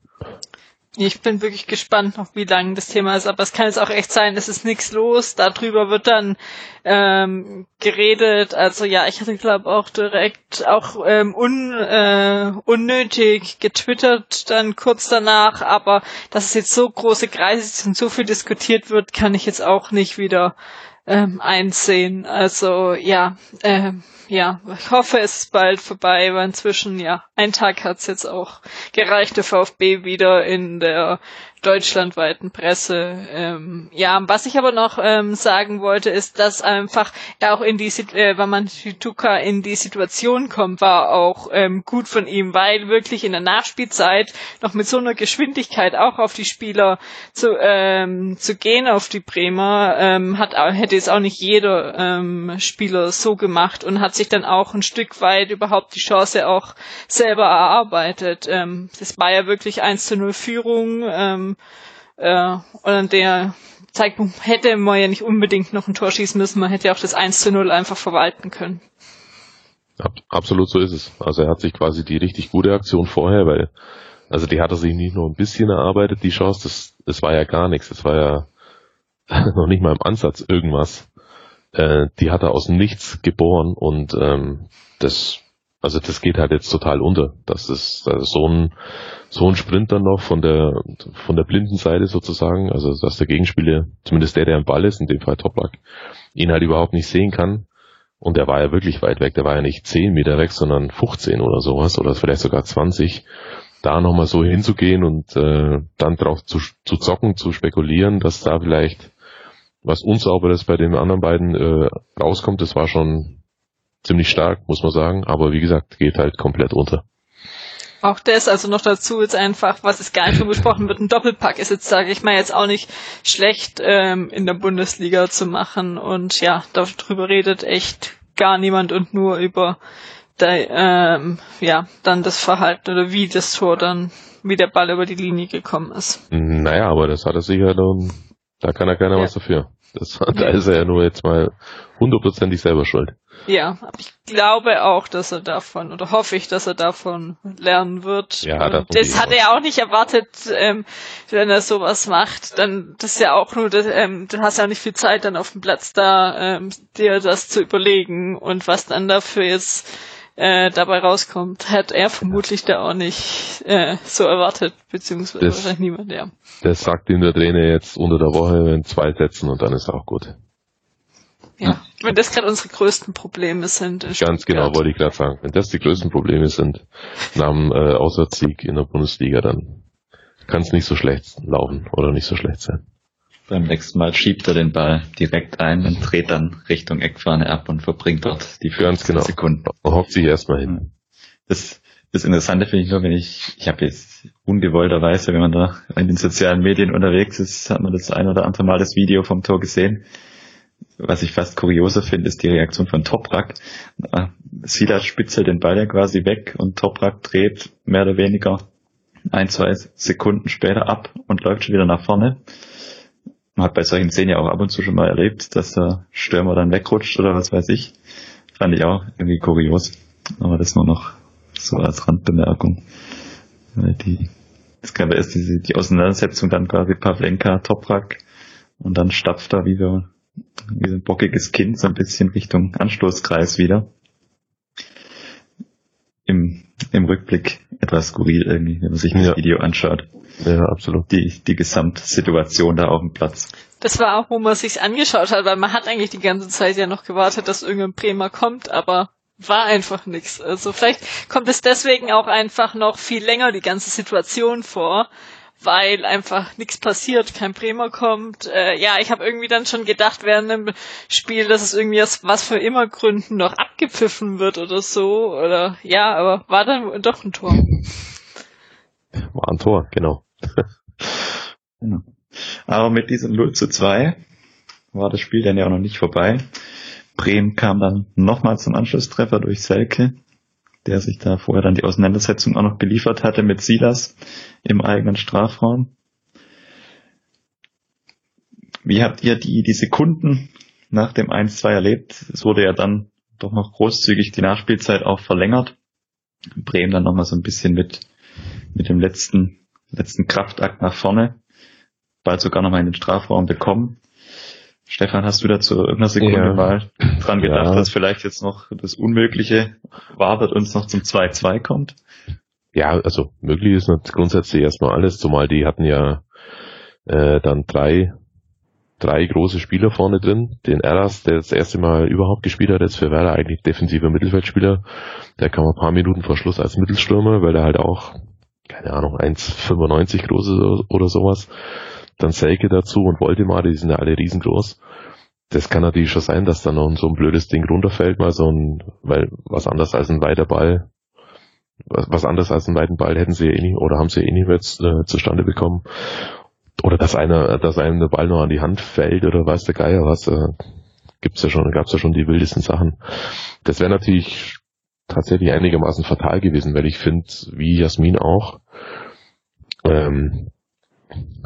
Ich bin wirklich gespannt noch, wie lang das Thema ist, aber es kann jetzt auch echt sein, es ist nichts los. Darüber wird dann ähm, geredet. Also ja, ich hatte glaube auch direkt auch ähm, un, äh, unnötig getwittert dann kurz danach, aber dass es jetzt so große Kreise sind so viel diskutiert wird, kann ich jetzt auch nicht wieder ähm, einsehen. Also ja, ähm, ja, ich hoffe, es ist bald vorbei, weil inzwischen, ja, ein Tag hat's jetzt auch gereicht, der VfB wieder in der deutschlandweiten Presse. Ähm, ja, was ich aber noch ähm, sagen wollte, ist, dass einfach er auch in die, äh, wenn man Shituka in die Situation kommt, war auch ähm, gut von ihm, weil wirklich in der Nachspielzeit noch mit so einer Geschwindigkeit auch auf die Spieler zu, ähm, zu gehen, auf die Bremer, ähm, hat, hätte es auch nicht jeder ähm, Spieler so gemacht und hat sich dann auch ein Stück weit überhaupt die Chance auch selber erarbeitet. Ähm, das war ja wirklich 1 zu 0 Führung. Ähm, äh, und an der Zeitpunkt hätte man ja nicht unbedingt noch ein Tor schießen müssen, man hätte ja auch das 1 zu 0 einfach verwalten können. Absolut so ist es. Also er hat sich quasi die richtig gute Aktion vorher, weil, also die hat er sich nicht nur ein bisschen erarbeitet, die Chance, das, das war ja gar nichts, das war ja noch nicht mal im Ansatz irgendwas. Äh, die hat er aus Nichts geboren und ähm, das also das geht halt jetzt total unter. Das ist also so ein so ein Sprint dann noch von der von der blinden Seite sozusagen, also dass der Gegenspieler, zumindest der, der am Ball ist, in dem Fall Toplak, ihn halt überhaupt nicht sehen kann. Und der war ja wirklich weit weg, der war ja nicht 10 Meter weg, sondern 15 oder sowas, oder vielleicht sogar 20. Da nochmal so hinzugehen und äh, dann drauf zu, zu zocken, zu spekulieren, dass da vielleicht was Unsauberes bei den anderen beiden äh, rauskommt, das war schon ziemlich stark, muss man sagen, aber wie gesagt, geht halt komplett unter. Auch das, also noch dazu jetzt einfach, was es gar nicht so besprochen wird, ein Doppelpack ist jetzt, sage ich mal, jetzt auch nicht schlecht ähm, in der Bundesliga zu machen. Und ja, darüber redet echt gar niemand und nur über der, ähm, ja, dann das Verhalten oder wie das Tor dann, wie der Ball über die Linie gekommen ist. Naja, aber das hat er sicher dann, da kann er keiner ja. was dafür. Das, da ist er ja nur jetzt mal hundertprozentig selber schuld. Ja, aber ich glaube auch, dass er davon, oder hoffe ich, dass er davon lernen wird. Ja, das, das hat er ja auch nicht erwartet, ähm, wenn er sowas macht. Dann, das ist ja auch nur, das, ähm, du hast ja auch nicht viel Zeit dann auf dem Platz da, ähm, dir das zu überlegen und was dann dafür jetzt äh, dabei rauskommt, hat er vermutlich da auch nicht äh, so erwartet, beziehungsweise das, wahrscheinlich niemand, ja. Das sagt ihm der Trainer jetzt unter der Woche in zwei Sätzen und dann ist auch gut. Ja, wenn das gerade unsere größten Probleme sind. Ganz genau, wollte ich gerade sagen. Wenn das die größten Probleme sind nach dem äh, Auswärtssieg in der Bundesliga, dann kann es nicht so schlecht laufen oder nicht so schlecht sein. Beim nächsten Mal schiebt er den Ball direkt ein und dreht dann Richtung Eckfahne ab und verbringt dort die 15 genau. Sekunden. Und hockt sich erstmal hin. Das, das Interessante finde ich nur, wenn ich, ich habe jetzt ungewollterweise, wenn man da in den sozialen Medien unterwegs ist, hat man das ein oder andere Mal das Video vom Tor gesehen. Was ich fast kurioser finde, ist die Reaktion von Toprak. Silas spitzelt den Ball ja quasi weg und Toprak dreht mehr oder weniger ein, zwei Sekunden später ab und läuft schon wieder nach vorne man hat bei solchen Szenen ja auch ab und zu schon mal erlebt, dass der Stürmer dann wegrutscht oder was weiß ich. Fand ich auch irgendwie kurios. Aber das nur noch so als Randbemerkung. Die, es gab erst diese, die Auseinandersetzung dann quasi Pavlenka, Toprak und dann stapft da wieder wie so ein bockiges Kind so ein bisschen Richtung Anstoßkreis wieder. Im, im Rückblick etwas skurril irgendwie, wenn man sich das ja. Video anschaut. Ja, absolut. Die, die Gesamtsituation da auf dem Platz. Das war auch, wo man sich's angeschaut hat, weil man hat eigentlich die ganze Zeit ja noch gewartet, dass irgendein Bremer kommt, aber war einfach nichts. Also vielleicht kommt es deswegen auch einfach noch viel länger die ganze Situation vor, weil einfach nichts passiert, kein Bremer kommt. Äh, ja, ich habe irgendwie dann schon gedacht während dem Spiel, dass es irgendwie aus was für immer Gründen noch abgepfiffen wird oder so. Oder ja, aber war dann doch ein Tor. War ein Tor, genau. genau. Aber mit diesem 0 zu 2 war das Spiel dann ja auch noch nicht vorbei. Bremen kam dann nochmal zum Anschlusstreffer durch Selke, der sich da vorher dann die Auseinandersetzung auch noch geliefert hatte mit Silas im eigenen Strafraum. Wie habt ihr die, die Sekunden nach dem 1-2 erlebt? Es wurde ja dann doch noch großzügig die Nachspielzeit auch verlängert. Bremen dann nochmal so ein bisschen mit mit dem letzten, letzten Kraftakt nach vorne. Bald sogar nochmal in den Strafraum bekommen. Stefan, hast du dazu irgendeiner Sekunde ja. mal dran gedacht, ja. dass vielleicht jetzt noch das Unmögliche wartet uns noch zum 2-2 kommt? Ja, also möglich ist grundsätzlich erstmal alles, zumal die hatten ja äh, dann drei drei große Spieler vorne drin. Den Eras, der das erste Mal überhaupt gespielt hat, jetzt für Werder eigentlich defensiver Mittelfeldspieler. Der kam ein paar Minuten vor Schluss als Mittelstürmer, weil er halt auch, keine Ahnung, 1,95 groß ist oder sowas. Dann Selke dazu und Voldemar, die sind ja alle riesengroß. Das kann natürlich schon sein, dass dann noch so ein blödes Ding runterfällt, mal so ein, weil was anders als ein weiter Ball, was, was anderes als einen weiten Ball hätten sie ja eh nicht, oder haben sie ja eh nicht mehr äh, zustande bekommen oder dass einer, dass einem der Ball noch an die Hand fällt oder weiß der Geier was, äh, gibt's ja schon, gab's ja schon die wildesten Sachen. Das wäre natürlich tatsächlich einigermaßen fatal gewesen, weil ich finde, wie Jasmin auch, ähm,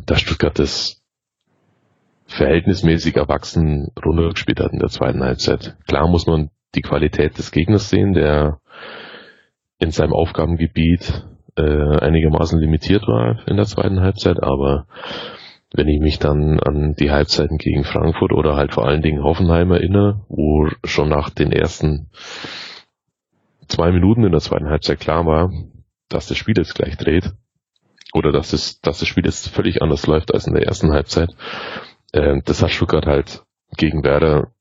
dass Stuttgart das verhältnismäßig erwachsen runtergespielt hat in der zweiten Halbzeit. Klar muss man die Qualität des Gegners sehen, der in seinem Aufgabengebiet äh, einigermaßen limitiert war in der zweiten Halbzeit, aber wenn ich mich dann an die Halbzeiten gegen Frankfurt oder halt vor allen Dingen Hoffenheim erinnere, wo schon nach den ersten zwei Minuten in der zweiten Halbzeit klar war, dass das Spiel jetzt gleich dreht oder dass das, dass das Spiel jetzt völlig anders läuft als in der ersten Halbzeit. Äh, das hat Stuttgart halt gegen Werder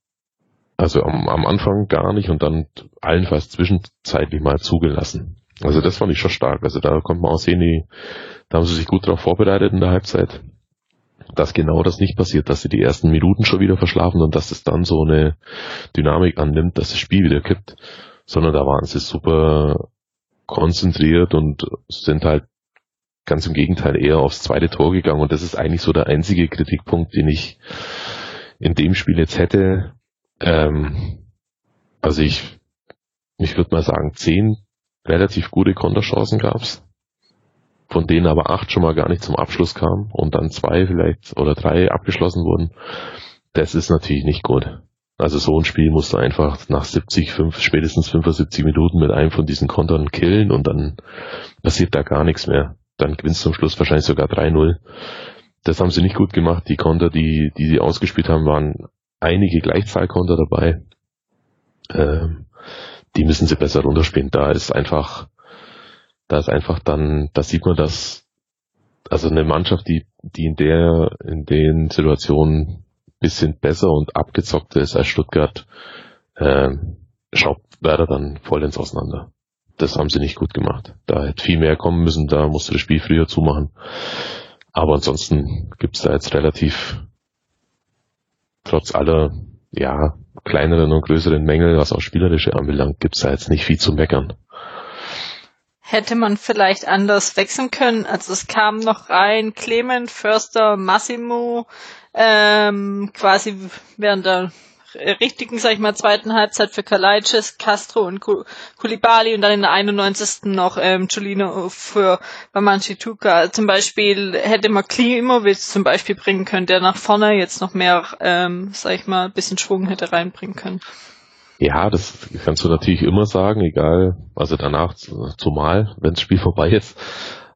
also am, am Anfang gar nicht und dann allenfalls zwischenzeitlich mal zugelassen. Also das fand ich schon stark. Also da kommt man auch sehen, die, da haben sie sich gut darauf vorbereitet in der Halbzeit. dass genau das nicht passiert, dass sie die ersten Minuten schon wieder verschlafen und dass es dann so eine Dynamik annimmt, dass das Spiel wieder kippt, sondern da waren sie super konzentriert und sind halt ganz im Gegenteil eher aufs zweite Tor gegangen und das ist eigentlich so der einzige Kritikpunkt, den ich in dem Spiel jetzt hätte. Ähm, also ich, ich würde mal sagen, zehn relativ gute Konterchancen gab's von denen aber acht schon mal gar nicht zum Abschluss kamen und dann zwei vielleicht oder drei abgeschlossen wurden, das ist natürlich nicht gut. Also so ein Spiel musst du einfach nach 70, 5, spätestens 75 Minuten mit einem von diesen Kontern killen und dann passiert da gar nichts mehr. Dann gewinnst du am Schluss wahrscheinlich sogar 3-0. Das haben sie nicht gut gemacht. Die Konter, die, die sie ausgespielt haben, waren einige Gleichzahlkonter dabei. Ähm, die müssen sie besser runterspielen. Da ist einfach da ist einfach dann, da sieht man, dass also eine Mannschaft, die, die in der, in den Situationen bisschen besser und abgezockter ist als Stuttgart, äh, schaut Werder dann voll ins Auseinander. Das haben sie nicht gut gemacht. Da hätte viel mehr kommen müssen, da musste das Spiel früher zumachen. Aber ansonsten gibt's da jetzt relativ, trotz aller, ja, kleineren und größeren Mängel, was auch spielerische anbelangt, gibt's da jetzt nicht viel zu meckern hätte man vielleicht anders wechseln können. Also es kam noch rein Clement, Förster, Massimo, ähm, quasi während der richtigen, sag ich mal, zweiten Halbzeit für Kalaitis, Castro und Kulibali und dann in der 91. noch ähm, Giulino für Bamanchituka. Zum Beispiel hätte man Klimovic zum Beispiel bringen können, der nach vorne jetzt noch mehr, ähm, sag ich mal, bisschen Schwung hätte reinbringen können. Ja, das kannst du natürlich immer sagen, egal, also danach, zumal, wenn das Spiel vorbei ist.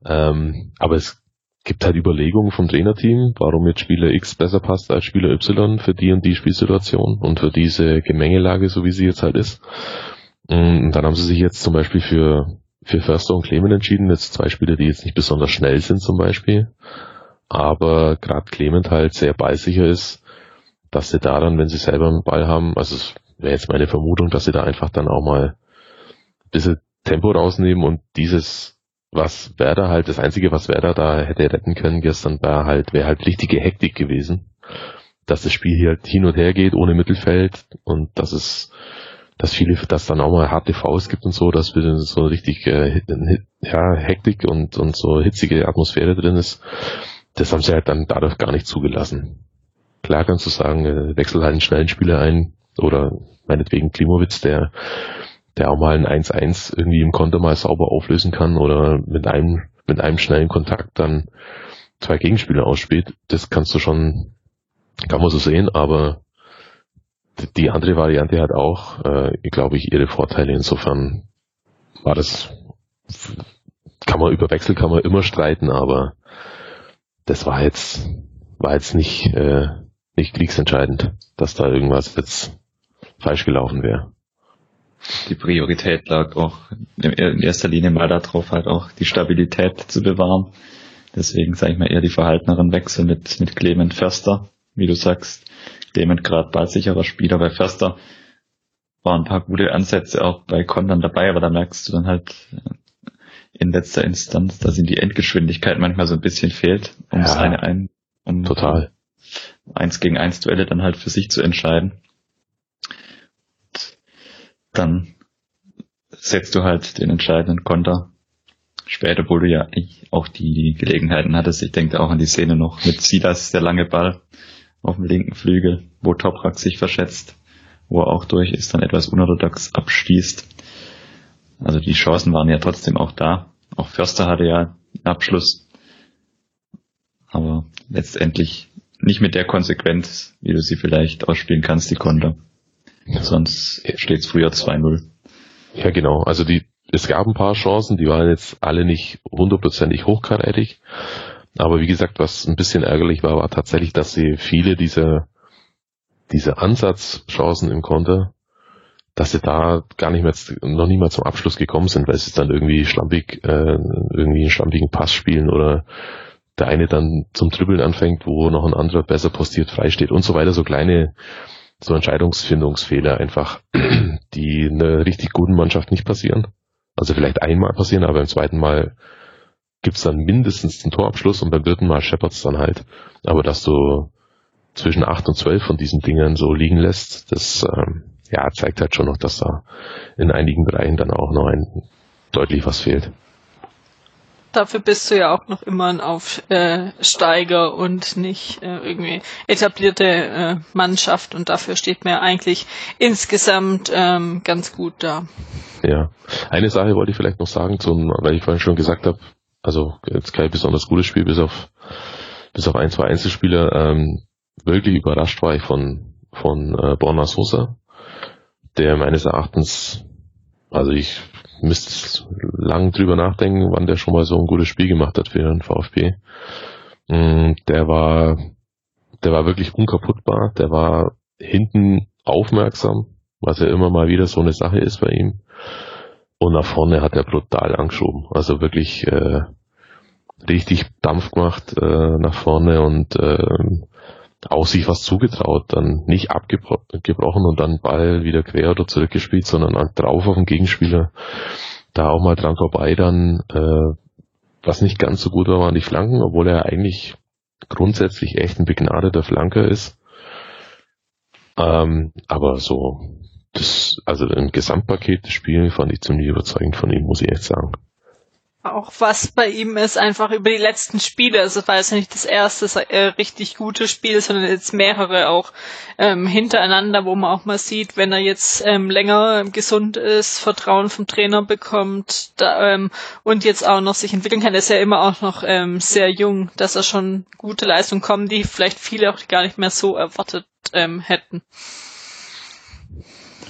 Ähm, aber es gibt halt Überlegungen vom Trainerteam, warum jetzt Spieler X besser passt als Spieler Y für die und die Spielsituation und für diese Gemengelage, so wie sie jetzt halt ist. Und dann haben sie sich jetzt zum Beispiel für, für Förster und Clement entschieden, jetzt zwei Spieler, die jetzt nicht besonders schnell sind zum Beispiel, aber gerade Clement halt sehr ballsicher ist, dass sie da dann, wenn sie selber einen Ball haben, also wäre jetzt meine Vermutung, dass sie da einfach dann auch mal ein bisschen Tempo rausnehmen und dieses, was Werder halt, das einzige, was Werder da hätte retten können gestern, war halt, wäre halt richtige Hektik gewesen. Dass das Spiel hier halt hin und her geht, ohne Mittelfeld und dass es, dass viele, dass dann auch mal harte Faust gibt und so, dass wir so richtig, äh, ja, Hektik und, und so hitzige Atmosphäre drin ist. Das haben sie halt dann dadurch gar nicht zugelassen. Klar kannst du sagen, äh, wechsel halt einen schnellen Spieler ein, oder meinetwegen Klimowitz, der, der auch mal ein 1-1 irgendwie im Konter mal sauber auflösen kann oder mit einem, mit einem schnellen Kontakt dann zwei Gegenspieler ausspielt. Das kannst du schon, kann man so sehen, aber die andere Variante hat auch, äh, glaube ich, ihre Vorteile. Insofern war das, kann man über Wechsel kann man immer streiten, aber das war jetzt, war jetzt nicht, äh, nicht kriegsentscheidend, dass da irgendwas jetzt falsch gelaufen wäre. Die Priorität lag auch in erster Linie mal darauf, halt auch die Stabilität zu bewahren. Deswegen sage ich mal eher die verhalteneren Wechsel mit, mit Clement Förster, wie du sagst. Clement gerade ballsicherer Spieler bei Förster. Waren ein paar gute Ansätze auch bei Kontern dabei, aber da merkst du dann halt in letzter Instanz, dass ihm die Endgeschwindigkeit manchmal so ein bisschen fehlt, um ja, das eine ein, um total eins gegen eins Duelle dann halt für sich zu entscheiden dann setzt du halt den entscheidenden Konter später, wo du ja auch die Gelegenheiten hattest. Ich denke auch an die Szene noch mit Silas, der lange Ball auf dem linken Flügel, wo Toprak sich verschätzt, wo er auch durch ist, dann etwas unorthodox abschließt. Also die Chancen waren ja trotzdem auch da. Auch Förster hatte ja Abschluss. Aber letztendlich nicht mit der Konsequenz, wie du sie vielleicht ausspielen kannst, die Konter. Sonst steht es früher 2-0. Ja, genau. Also die, es gab ein paar Chancen, die waren jetzt alle nicht hundertprozentig hochkarätig. Aber wie gesagt, was ein bisschen ärgerlich war, war tatsächlich, dass sie viele dieser, dieser Ansatzchancen im Konter, dass sie da gar nicht mehr, noch nicht mal zum Abschluss gekommen sind, weil sie dann irgendwie schlampig, äh, irgendwie einen schlampigen Pass spielen oder der eine dann zum Dribbeln anfängt, wo noch ein anderer besser postiert frei steht und so weiter, so kleine, so Entscheidungsfindungsfehler einfach, die einer richtig guten Mannschaft nicht passieren. Also vielleicht einmal passieren, aber im zweiten Mal gibt's dann mindestens den Torabschluss und beim dritten Mal scheppert's dann halt. Aber dass du zwischen acht und zwölf von diesen Dingern so liegen lässt, das ähm, ja, zeigt halt schon noch, dass da in einigen Bereichen dann auch noch ein deutlich was fehlt. Dafür bist du ja auch noch immer ein Aufsteiger und nicht äh, irgendwie etablierte äh, Mannschaft und dafür steht mir eigentlich insgesamt ähm, ganz gut da. Ja, eine Sache wollte ich vielleicht noch sagen, zum, weil ich vorhin schon gesagt habe, also jetzt kein besonders gutes Spiel, bis auf bis auf ein, zwei Einzelspieler. Ähm, wirklich überrascht war ich von von äh, Borna Sosa, der meines Erachtens, also ich müsste lang drüber nachdenken, wann der schon mal so ein gutes Spiel gemacht hat für den VfB. Mm, der war, der war wirklich unkaputtbar, der war hinten aufmerksam, was ja immer mal wieder so eine Sache ist bei ihm. Und nach vorne hat er brutal angeschoben. Also wirklich äh, richtig Dampf gemacht äh, nach vorne und äh, auch sich was zugetraut, dann nicht abgebrochen und dann Ball wieder quer oder zurückgespielt, sondern halt drauf auf den Gegenspieler. Da auch mal dran vorbei dann, äh, was nicht ganz so gut war, waren die Flanken, obwohl er eigentlich grundsätzlich echt ein begnadeter Flanker ist. Ähm, aber so, das, also ein Gesamtpaket des Spiels fand ich ziemlich überzeugend von ihm, muss ich echt sagen auch was bei ihm ist, einfach über die letzten Spiele. Also es war jetzt nicht das erste äh, richtig gute Spiel, sondern jetzt mehrere auch ähm, hintereinander, wo man auch mal sieht, wenn er jetzt ähm, länger gesund ist, Vertrauen vom Trainer bekommt da, ähm, und jetzt auch noch sich entwickeln kann, ist er immer auch noch ähm, sehr jung, dass er schon gute Leistungen kommen, die vielleicht viele auch gar nicht mehr so erwartet ähm, hätten.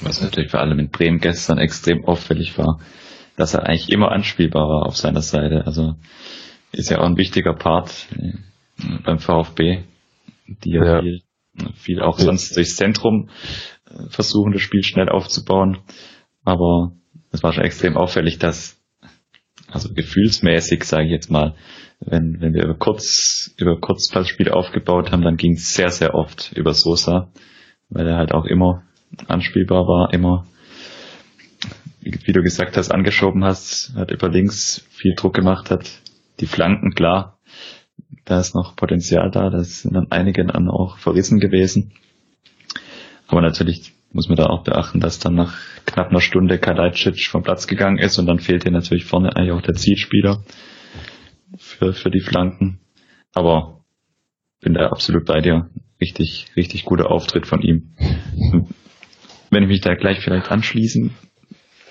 Was natürlich vor allem in Bremen gestern extrem auffällig war dass er eigentlich immer anspielbar war auf seiner Seite. Also ist ja auch ein wichtiger Part äh, beim VfB, die ja, ja. Viel, viel auch ja. sonst durchs Zentrum äh, versuchen, das Spiel schnell aufzubauen. Aber es war schon extrem auffällig, dass, also gefühlsmäßig, sage ich jetzt mal, wenn, wenn wir über kurz, über Kurzpassspiel aufgebaut haben, dann ging es sehr, sehr oft über Sosa, weil er halt auch immer anspielbar war, immer wie du gesagt hast, angeschoben hast, hat über links viel Druck gemacht, hat die Flanken, klar, da ist noch Potenzial da, da sind dann einige dann auch verrissen gewesen. Aber natürlich muss man da auch beachten, dass dann nach knapp einer Stunde Kalajdzic vom Platz gegangen ist und dann fehlt hier natürlich vorne eigentlich auch der Zielspieler für, für die Flanken. Aber bin da absolut bei dir. Richtig, richtig guter Auftritt von ihm. Wenn ich mich da gleich vielleicht anschließen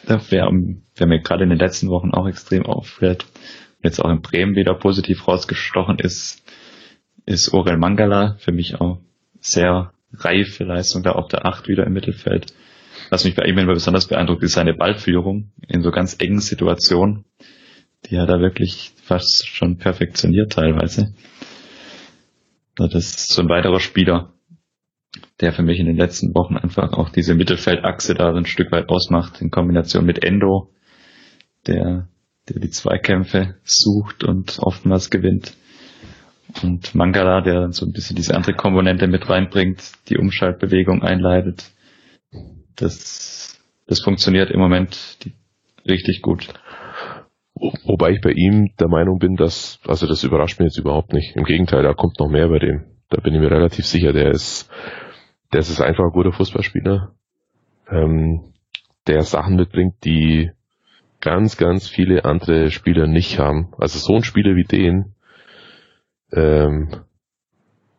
wer, wer mir gerade in den letzten Wochen auch extrem auffällt, jetzt auch in Bremen wieder positiv rausgestochen ist, ist Orel Mangala. Für mich auch sehr reife Leistung da auf der Acht wieder im Mittelfeld. Was mich bei ihm immer besonders beeindruckt, ist seine Ballführung in so ganz engen Situationen. Die hat er wirklich fast schon perfektioniert teilweise. Das ist so ein weiterer Spieler, der für mich in den letzten Wochen einfach auch diese Mittelfeldachse da ein Stück weit ausmacht, in Kombination mit Endo, der, der die Zweikämpfe sucht und oftmals gewinnt. Und Mangala, der so ein bisschen diese andere Komponente mit reinbringt, die Umschaltbewegung einleitet. Das, das funktioniert im Moment richtig gut. Wobei ich bei ihm der Meinung bin, dass, also das überrascht mich jetzt überhaupt nicht. Im Gegenteil, da kommt noch mehr bei dem. Da bin ich mir relativ sicher. Der ist, der ist einfach ein guter Fußballspieler, ähm, der Sachen mitbringt, die ganz, ganz viele andere Spieler nicht haben. Also so ein Spieler wie den, ähm,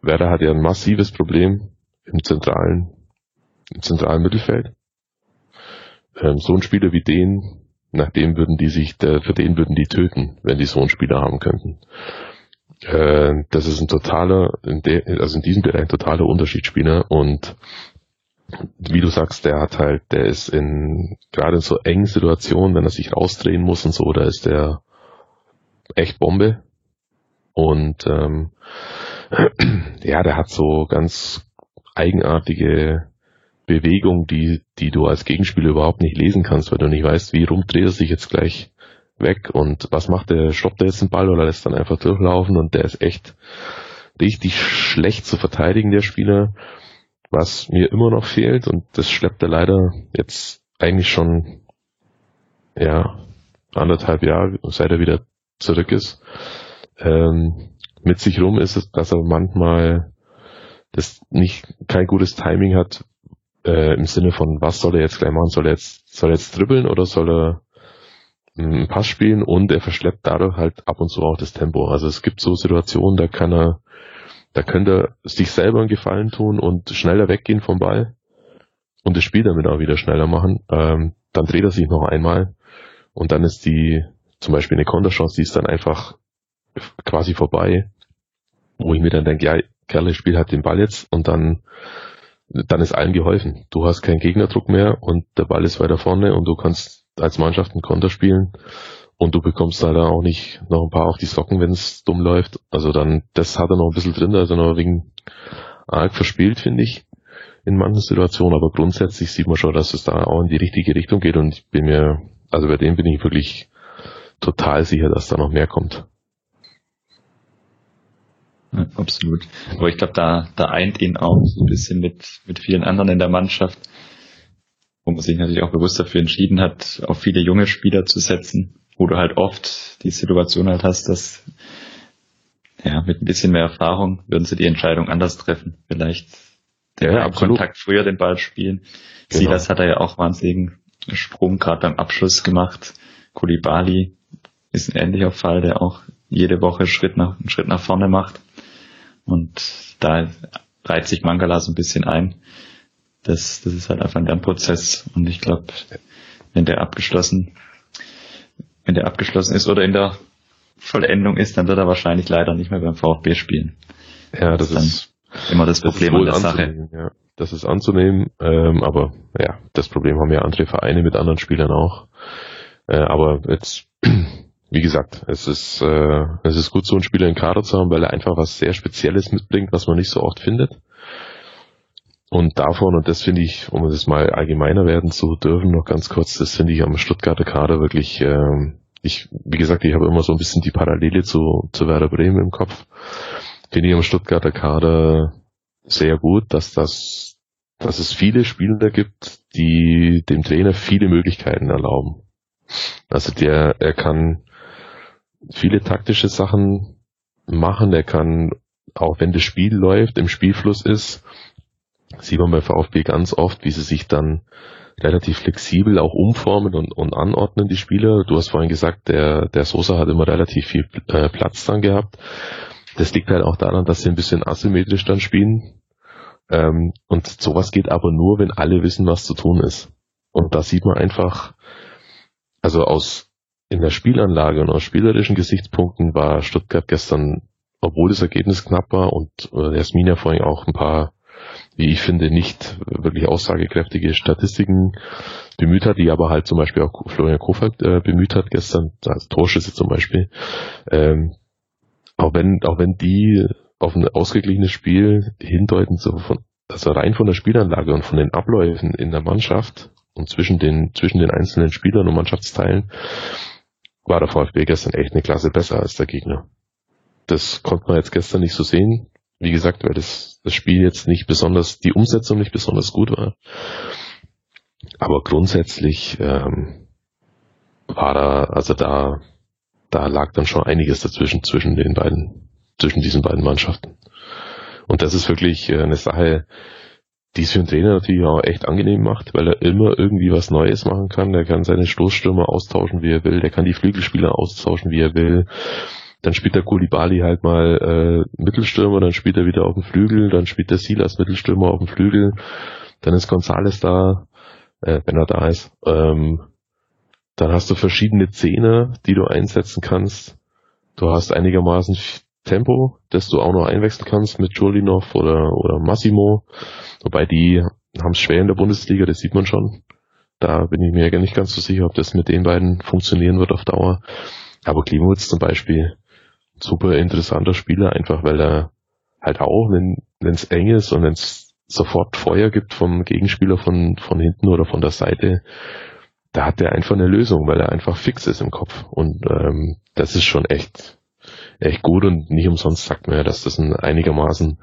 Werder hat ja ein massives Problem im zentralen, im zentralen Mittelfeld. Ähm, so ein Spieler wie den, nach dem würden die sich, der, für den würden die töten, wenn die so einen Spieler haben könnten. Äh, das ist ein totaler, in de, also in diesem Bereich ein totaler Unterschiedsspieler und wie du sagst, der hat halt, der ist in gerade in so engen Situationen, wenn er sich rausdrehen muss und so, da ist der echt Bombe. Und ähm, ja, der hat so ganz eigenartige Bewegung, die, die du als Gegenspieler überhaupt nicht lesen kannst, weil du nicht weißt, wie rumdreht er sich jetzt gleich weg und was macht der? Stoppt er jetzt den Ball oder lässt dann einfach durchlaufen und der ist echt richtig schlecht zu verteidigen, der Spieler. Was mir immer noch fehlt und das schleppt er leider jetzt eigentlich schon, ja, anderthalb Jahre, seit er wieder zurück ist. Ähm, mit sich rum ist es, dass er manchmal das nicht kein gutes Timing hat äh, im Sinne von was soll er jetzt gleich machen? Soll er jetzt soll er jetzt dribbeln oder soll er einen Pass spielen und er verschleppt dadurch halt ab und zu auch das Tempo. Also es gibt so Situationen, da kann er da könnte er sich selber einen Gefallen tun und schneller weggehen vom Ball und das Spiel damit auch wieder schneller machen. Ähm, dann dreht er sich noch einmal und dann ist die zum Beispiel eine Konterchance, die ist dann einfach quasi vorbei, wo ich mir dann denke, ja, Kerle spielt halt den Ball jetzt und dann dann ist allen geholfen. Du hast keinen Gegnerdruck mehr und der Ball ist weiter vorne und du kannst als Mannschaft einen Konter spielen und du bekommst leider auch nicht noch ein paar auf die Socken, wenn es dumm läuft. Also dann, das hat er noch ein bisschen drin, also noch wegen arg verspielt, finde ich, in manchen Situationen, aber grundsätzlich sieht man schon, dass es da auch in die richtige Richtung geht und ich bin mir, also bei dem bin ich wirklich total sicher, dass da noch mehr kommt. Absolut. Aber ich glaube, da, da eint ihn auch so ein bisschen mit, mit vielen anderen in der Mannschaft, wo man sich natürlich auch bewusst dafür entschieden hat, auf viele junge Spieler zu setzen, wo du halt oft die Situation halt hast, dass ja, mit ein bisschen mehr Erfahrung würden sie die Entscheidung anders treffen. Vielleicht der ja, Kontakt früher den Ball spielen. Genau. Silas hat er ja auch wahnsinnigen Sprung gerade beim Abschluss gemacht. Kulibali ist ein ähnlicher Fall, der auch jede Woche Schritt nach, einen Schritt nach vorne macht. Und da reiht sich Mangala so ein bisschen ein. Das, das ist halt einfach ein Lernprozess. Und ich glaube, wenn der abgeschlossen, wenn der abgeschlossen ist oder in der Vollendung ist, dann wird er wahrscheinlich leider nicht mehr beim VfB spielen. Ja, das, das ist immer das, das Problem an der Sache. Ja, das ist anzunehmen, ähm, aber ja, das Problem haben ja andere Vereine mit anderen Spielern auch. Äh, aber jetzt wie gesagt, es ist, äh, es ist gut, so einen Spieler in Kader zu haben, weil er einfach was sehr Spezielles mitbringt, was man nicht so oft findet. Und davon, und das finde ich, um es mal allgemeiner werden zu dürfen, noch ganz kurz, das finde ich am Stuttgarter Kader wirklich, äh, ich, wie gesagt, ich habe immer so ein bisschen die Parallele zu, zu Werder Bremen im Kopf. Finde ich am Stuttgarter Kader sehr gut, dass das, dass es viele Spieler gibt, die dem Trainer viele Möglichkeiten erlauben. Also der, er kann viele taktische Sachen machen. Er kann, auch wenn das Spiel läuft, im Spielfluss ist, sieht man bei VfB ganz oft, wie sie sich dann relativ flexibel auch umformen und, und anordnen, die Spieler. Du hast vorhin gesagt, der, der Sosa hat immer relativ viel äh, Platz dann gehabt. Das liegt halt auch daran, dass sie ein bisschen asymmetrisch dann spielen. Ähm, und sowas geht aber nur, wenn alle wissen, was zu tun ist. Und da sieht man einfach, also aus in der Spielanlage und aus spielerischen Gesichtspunkten war Stuttgart gestern, obwohl das Ergebnis knapp war und äh, Jasmin ja vorhin auch ein paar, wie ich finde, nicht wirklich aussagekräftige Statistiken bemüht hat, die aber halt zum Beispiel auch Florian Kofeld äh, bemüht hat gestern, als Torschüsse zum Beispiel. Ähm, auch wenn, auch wenn die auf ein ausgeglichenes Spiel hindeuten, so von, also rein von der Spielanlage und von den Abläufen in der Mannschaft und zwischen den, zwischen den einzelnen Spielern und Mannschaftsteilen, war der VfB gestern echt eine Klasse besser als der Gegner. Das konnte man jetzt gestern nicht so sehen. Wie gesagt, weil das, das Spiel jetzt nicht besonders, die Umsetzung nicht besonders gut war. Aber grundsätzlich ähm, war da, also da, da lag dann schon einiges dazwischen, zwischen den beiden, zwischen diesen beiden Mannschaften. Und das ist wirklich äh, eine Sache, die es für den Trainer natürlich auch echt angenehm macht, weil er immer irgendwie was Neues machen kann. Er kann seine Stoßstürmer austauschen, wie er will. Der kann die Flügelspieler austauschen, wie er will. Dann spielt der Kulibali halt mal äh, Mittelstürmer, dann spielt er wieder auf dem Flügel, dann spielt der Silas Mittelstürmer auf dem Flügel, dann ist Gonzales da, äh, wenn er da ist. Ähm, dann hast du verschiedene Zehner, die du einsetzen kannst. Du hast einigermaßen Tempo, das du auch noch einwechseln kannst mit Jolinov oder, oder Massimo. Wobei die haben es schwer in der Bundesliga, das sieht man schon. Da bin ich mir ja nicht ganz so sicher, ob das mit den beiden funktionieren wird auf Dauer. Aber Klimowitz zum Beispiel, super interessanter Spieler, einfach weil er halt auch, wenn es eng ist und wenn es sofort Feuer gibt vom Gegenspieler von, von hinten oder von der Seite, da hat er einfach eine Lösung, weil er einfach fix ist im Kopf. Und ähm, das ist schon echt echt gut und nicht umsonst sagt man ja, dass das ein einigermaßen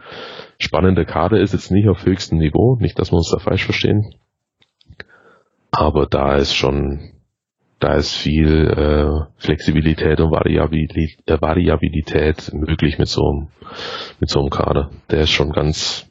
spannender Kader ist, jetzt nicht auf höchstem Niveau, nicht, dass wir uns da falsch verstehen. Aber da ist schon, da ist viel äh, Flexibilität und Variabilität, äh, Variabilität möglich mit so einem mit so einem Kader. Der ist schon ganz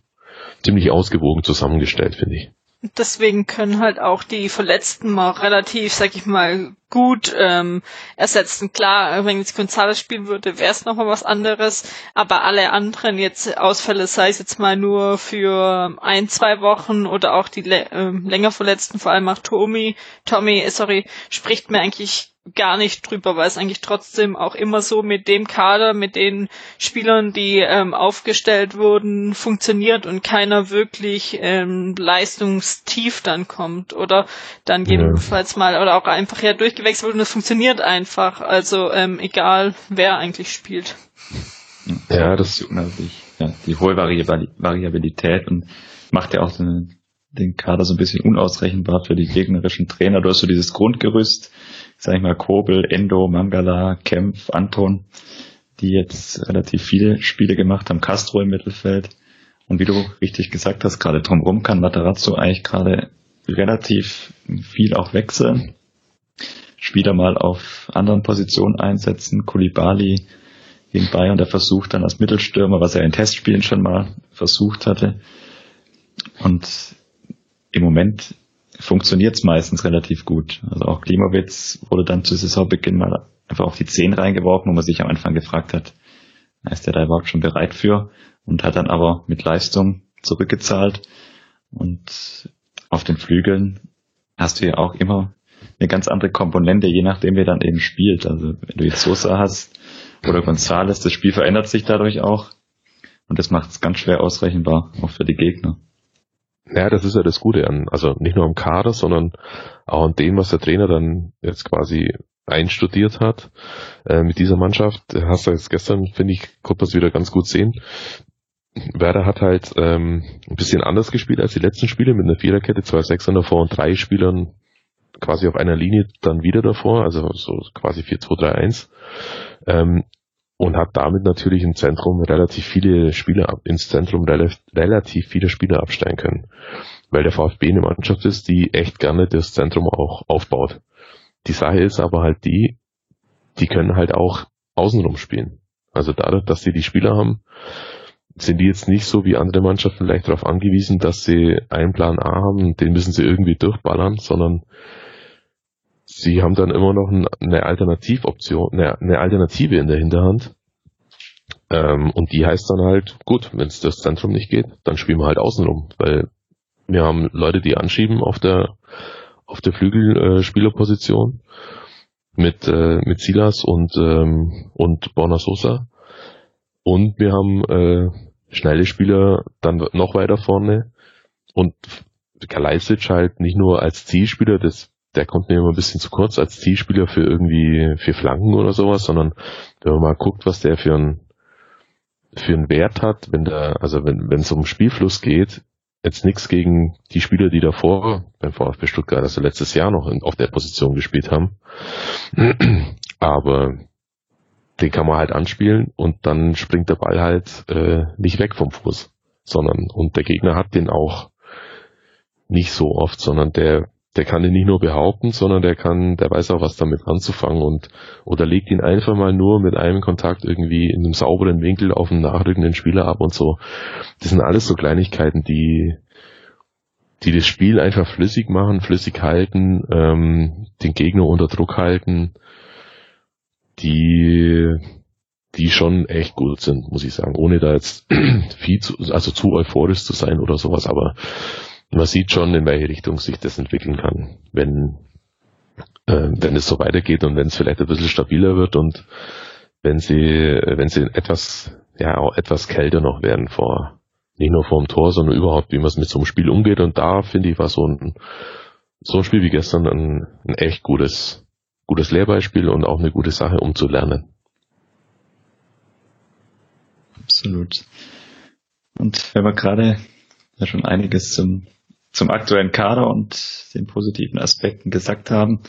ziemlich ausgewogen zusammengestellt, finde ich. Deswegen können halt auch die Verletzten mal relativ, sag ich mal, gut ähm, ersetzen. Klar, wenn jetzt González spielen würde, wäre es nochmal was anderes. Aber alle anderen jetzt Ausfälle, sei es jetzt mal nur für ein, zwei Wochen oder auch die äh, länger Verletzten, vor allem auch Tommy, Tommy, sorry, spricht mir eigentlich gar nicht drüber, weil es eigentlich trotzdem auch immer so mit dem Kader, mit den Spielern, die ähm, aufgestellt wurden, funktioniert und keiner wirklich ähm, leistungstief dann kommt oder dann jedenfalls mal oder auch einfach ja durchgewechselt und es funktioniert einfach. Also ähm, egal, wer eigentlich spielt. Ja, das ist unheimlich. Ja, die hohe Variabilität und macht ja auch den, den Kader so ein bisschen unausrechenbar für die gegnerischen Trainer. Du hast so dieses Grundgerüst, sag ich mal, Kobel, Endo, Mangala, Kempf, Anton, die jetzt relativ viele Spiele gemacht haben, Castro im Mittelfeld. Und wie du richtig gesagt hast, gerade drumherum kann Matarazzo eigentlich gerade relativ viel auch wechseln. Spieler mal auf anderen Positionen einsetzen. Kulibali gegen Bayern, der versucht dann als Mittelstürmer, was er in Testspielen schon mal versucht hatte. Und im Moment funktioniert es meistens relativ gut. Also auch Klimowitz wurde dann zu Saisonbeginn mal einfach auf die 10 reingeworfen, wo man sich am Anfang gefragt hat, ist der da überhaupt schon bereit für? Und hat dann aber mit Leistung zurückgezahlt. Und auf den Flügeln hast du ja auch immer eine ganz andere Komponente, je nachdem wer dann eben spielt. Also wenn du jetzt Sosa hast oder Gonzales, das Spiel verändert sich dadurch auch. Und das macht es ganz schwer ausrechenbar, auch für die Gegner. Ja, das ist ja das Gute an, also nicht nur am Kader, sondern auch an dem, was der Trainer dann jetzt quasi einstudiert hat äh, mit dieser Mannschaft. Hast du jetzt gestern, finde ich, konnte man es wieder ganz gut sehen. Werder hat halt ähm, ein bisschen anders gespielt als die letzten Spiele mit einer Viererkette, zwei Sechser davor und drei Spielern quasi auf einer Linie dann wieder davor, also so quasi 4-2-3-1. Ähm, und hat damit natürlich im Zentrum relativ viele Spieler ins Zentrum relativ viele Spieler absteigen können, weil der VfB eine Mannschaft ist, die echt gerne das Zentrum auch aufbaut. Die Sache ist aber halt die, die können halt auch außenrum spielen. Also dadurch, dass sie die Spieler haben, sind die jetzt nicht so wie andere Mannschaften vielleicht darauf angewiesen, dass sie einen Plan A haben, den müssen sie irgendwie durchballern, sondern sie haben dann immer noch eine Alternativoption, eine, eine Alternative in der Hinterhand. Ähm, und die heißt dann halt, gut, wenn es das Zentrum nicht geht, dann spielen wir halt außenrum, weil wir haben Leute, die anschieben auf der auf der Flügelspielerposition äh, mit äh, mit Silas und ähm, und Borna Sosa und wir haben äh, schnelle Spieler dann noch weiter vorne. Und Kalajdzic halt nicht nur als Zielspieler, das der kommt mir immer ein bisschen zu kurz als Zielspieler für irgendwie für Flanken oder sowas, sondern wenn man mal guckt, was der für ein für einen Wert hat, wenn der, also wenn wenn es um Spielfluss geht, jetzt nichts gegen die Spieler, die davor beim VfB Stuttgart, also letztes Jahr noch in, auf der Position gespielt haben, aber den kann man halt anspielen und dann springt der Ball halt äh, nicht weg vom Fuß, sondern und der Gegner hat den auch nicht so oft, sondern der der kann ihn nicht nur behaupten, sondern der kann, der weiß auch was damit anzufangen und oder legt ihn einfach mal nur mit einem Kontakt irgendwie in einem sauberen Winkel auf einen nachrückenden Spieler ab und so. Das sind alles so Kleinigkeiten, die die das Spiel einfach flüssig machen, flüssig halten, ähm, den Gegner unter Druck halten, die die schon echt gut sind, muss ich sagen, ohne da jetzt viel zu, also zu euphorisch zu sein oder sowas, aber man sieht schon, in welche Richtung sich das entwickeln kann, wenn, äh, wenn es so weitergeht und wenn es vielleicht ein bisschen stabiler wird und wenn sie, wenn sie etwas, ja, auch etwas kälter noch werden vor, nicht nur vor dem Tor, sondern überhaupt, wie man es mit so einem Spiel umgeht. Und da finde ich, war so ein, so ein Spiel wie gestern ein, ein echt gutes, gutes Lehrbeispiel und auch eine gute Sache, um zu lernen. Absolut. Und wenn wir gerade ja schon einiges zum zum aktuellen Kader und den positiven Aspekten gesagt haben.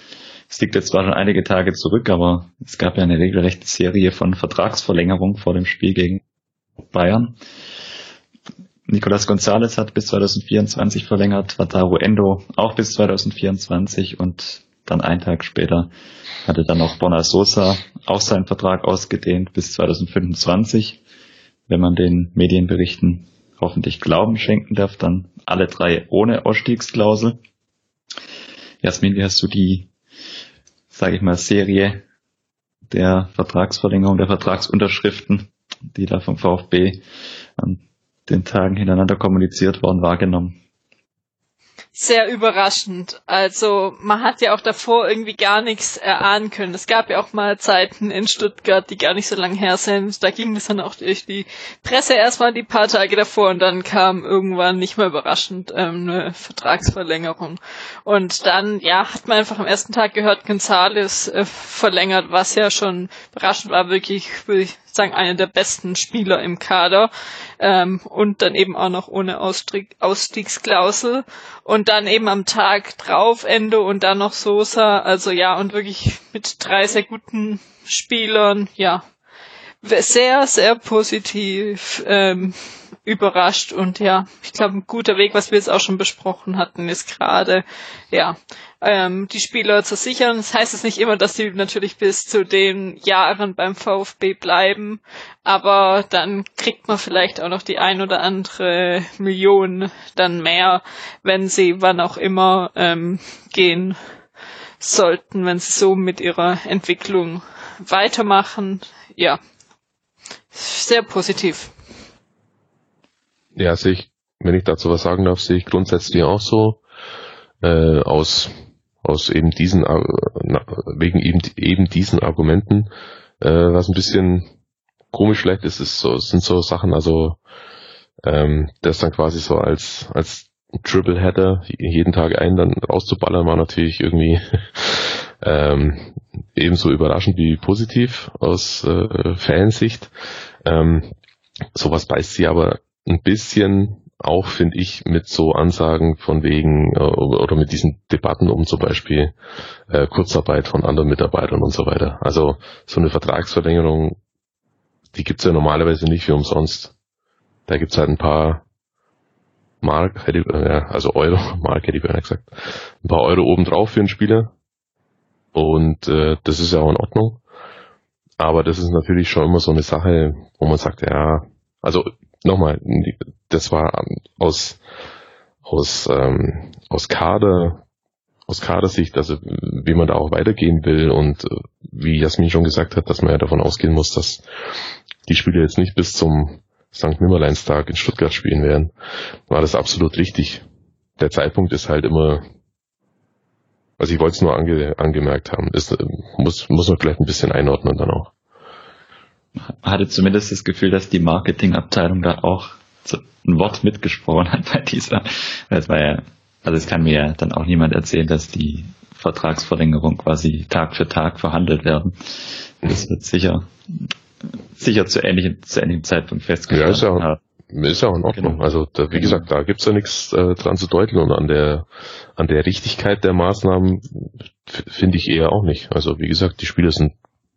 Es liegt jetzt zwar schon einige Tage zurück, aber es gab ja eine regelrechte Serie von Vertragsverlängerungen vor dem Spiel gegen Bayern. Nicolas Gonzalez hat bis 2024 verlängert, Wataru Endo auch bis 2024 und dann einen Tag später hatte dann auch Bona Sosa auch seinen Vertrag ausgedehnt bis 2025. Wenn man den Medienberichten hoffentlich Glauben schenken darf, dann alle drei ohne Ausstiegsklausel. Jasmin, wie hast du die, sage ich mal, Serie der Vertragsverlängerung, der Vertragsunterschriften, die da vom VfB an den Tagen hintereinander kommuniziert worden, wahrgenommen? Sehr überraschend. Also man hat ja auch davor irgendwie gar nichts erahnen können. Es gab ja auch mal Zeiten in Stuttgart, die gar nicht so lange her sind. Da ging es dann auch durch die Presse erstmal die paar Tage davor und dann kam irgendwann nicht mehr überraschend ähm, eine Vertragsverlängerung. Und dann, ja, hat man einfach am ersten Tag gehört, Gonzales äh, verlängert, was ja schon überraschend war, wirklich, würde sagen, einer der besten Spieler im Kader ähm, und dann eben auch noch ohne Ausstieg, Ausstiegsklausel. Und dann eben am Tag drauf Ende und dann noch Sosa, also ja und wirklich mit drei sehr guten Spielern, ja, sehr, sehr positiv ähm, überrascht und ja, ich glaube, ein guter Weg, was wir jetzt auch schon besprochen hatten, ist gerade, ja, ähm, die Spieler zu sichern. Das heißt es nicht immer, dass sie natürlich bis zu den Jahren beim VfB bleiben, aber dann kriegt man vielleicht auch noch die ein oder andere Million dann mehr, wenn sie wann auch immer ähm, gehen sollten, wenn sie so mit ihrer Entwicklung weitermachen. Ja, sehr positiv. Ja, sehe ich, wenn ich dazu was sagen darf, sehe ich grundsätzlich auch so. Äh, aus, aus eben diesen, wegen eben, eben diesen Argumenten. Äh, was ein bisschen komisch vielleicht ist, ist so, sind so Sachen, also ähm, das dann quasi so als, als Triple Header jeden Tag einen dann rauszuballern, war natürlich irgendwie ähm, ebenso überraschend wie positiv aus äh, Fansicht. Ähm, sowas beißt sie aber ein bisschen auch, finde ich, mit so Ansagen von wegen äh, oder mit diesen Debatten um zum Beispiel äh, Kurzarbeit von anderen Mitarbeitern und so weiter. Also so eine Vertragsverlängerung, die gibt's ja normalerweise nicht wie umsonst. Da gibt's halt ein paar Mark, hätte, äh, also Euro, Mark hätte ich beinahe gesagt, ein paar Euro obendrauf für einen Spieler. Und äh, das ist ja auch in Ordnung. Aber das ist natürlich schon immer so eine Sache, wo man sagt, ja, also nochmal, das war aus, aus, ähm, aus Kader, aus Kadersicht, also wie man da auch weitergehen will und äh, wie Jasmin schon gesagt hat, dass man ja davon ausgehen muss, dass die Spieler jetzt nicht bis zum St. Nimmerleinstag in Stuttgart spielen werden, war das absolut richtig. Der Zeitpunkt ist halt immer, also ich wollte es nur ange, angemerkt haben, ist, muss, muss man vielleicht ein bisschen einordnen dann auch hatte zumindest das Gefühl, dass die Marketingabteilung da auch ein Wort mitgesprochen hat bei dieser. Das war ja, also es kann mir ja dann auch niemand erzählen, dass die Vertragsverlängerung quasi Tag für Tag verhandelt werden. Das wird sicher, sicher zu ähnlichem, zu ähnlichem Zeitpunkt festgestellt. Ja, ist ja, ist ja auch in Ordnung. Genau. Also da, wie genau. gesagt, da gibt's ja nichts äh, dran zu deuteln und an der an der Richtigkeit der Maßnahmen finde ich eher auch nicht. Also wie gesagt, die Spieler sind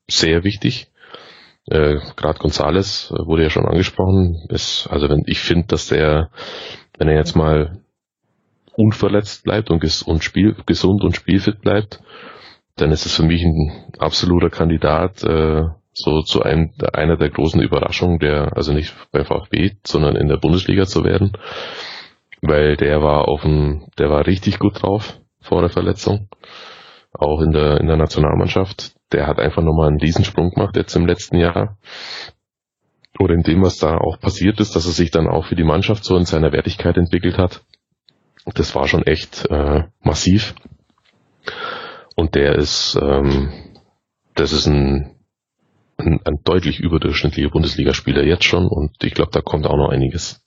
sehr wichtig äh, Gerade Gonzales äh, wurde ja schon angesprochen. Ist, also wenn ich finde, dass der, wenn er jetzt mal unverletzt bleibt und, ges und spiel gesund und spielfit bleibt, dann ist es für mich ein absoluter Kandidat äh, so zu einem einer der großen Überraschungen, der also nicht beim VfB, sondern in der Bundesliga zu werden, weil der war dem, der war richtig gut drauf vor der Verletzung, auch in der in der Nationalmannschaft der hat einfach nochmal einen Riesensprung gemacht jetzt im letzten Jahr. Oder in dem, was da auch passiert ist, dass er sich dann auch für die Mannschaft so in seiner Wertigkeit entwickelt hat. Das war schon echt äh, massiv. Und der ist, ähm, das ist ein, ein, ein deutlich überdurchschnittlicher Bundesligaspieler jetzt schon und ich glaube, da kommt auch noch einiges.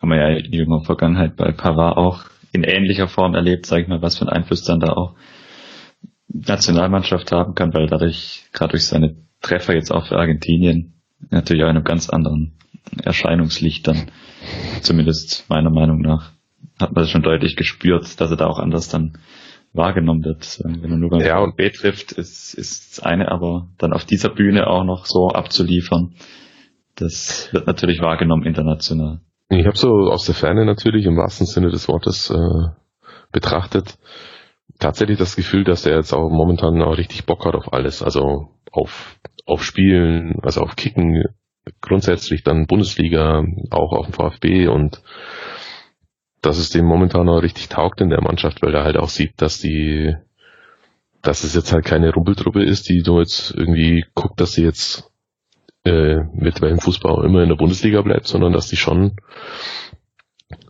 Haben wir ja in jüngerer Vergangenheit bei Pavard auch in ähnlicher Form erlebt, sag ich mal, was für ein Einfluss dann da auch Nationalmannschaft haben kann, weil dadurch, gerade durch seine Treffer jetzt auch für Argentinien, natürlich auch in einem ganz anderen Erscheinungslicht dann, zumindest meiner Meinung nach, hat man das schon deutlich gespürt, dass er da auch anders dann wahrgenommen wird. Wenn er nur beim ja, und B trifft, ist, ist das eine, aber dann auf dieser Bühne auch noch so abzuliefern, das wird natürlich wahrgenommen international. Ich habe so aus der Ferne natürlich im wahrsten Sinne des Wortes äh, betrachtet, tatsächlich das Gefühl, dass er jetzt auch momentan auch richtig Bock hat auf alles. Also auf, auf Spielen, also auf Kicken, grundsätzlich dann Bundesliga, auch auf dem VfB und dass es dem momentan auch richtig taugt in der Mannschaft, weil er halt auch sieht, dass die, dass es jetzt halt keine Rumpeltruppe ist, die nur jetzt irgendwie guckt, dass sie jetzt äh, mit welchem Fußball auch immer in der Bundesliga bleibt, sondern dass die schon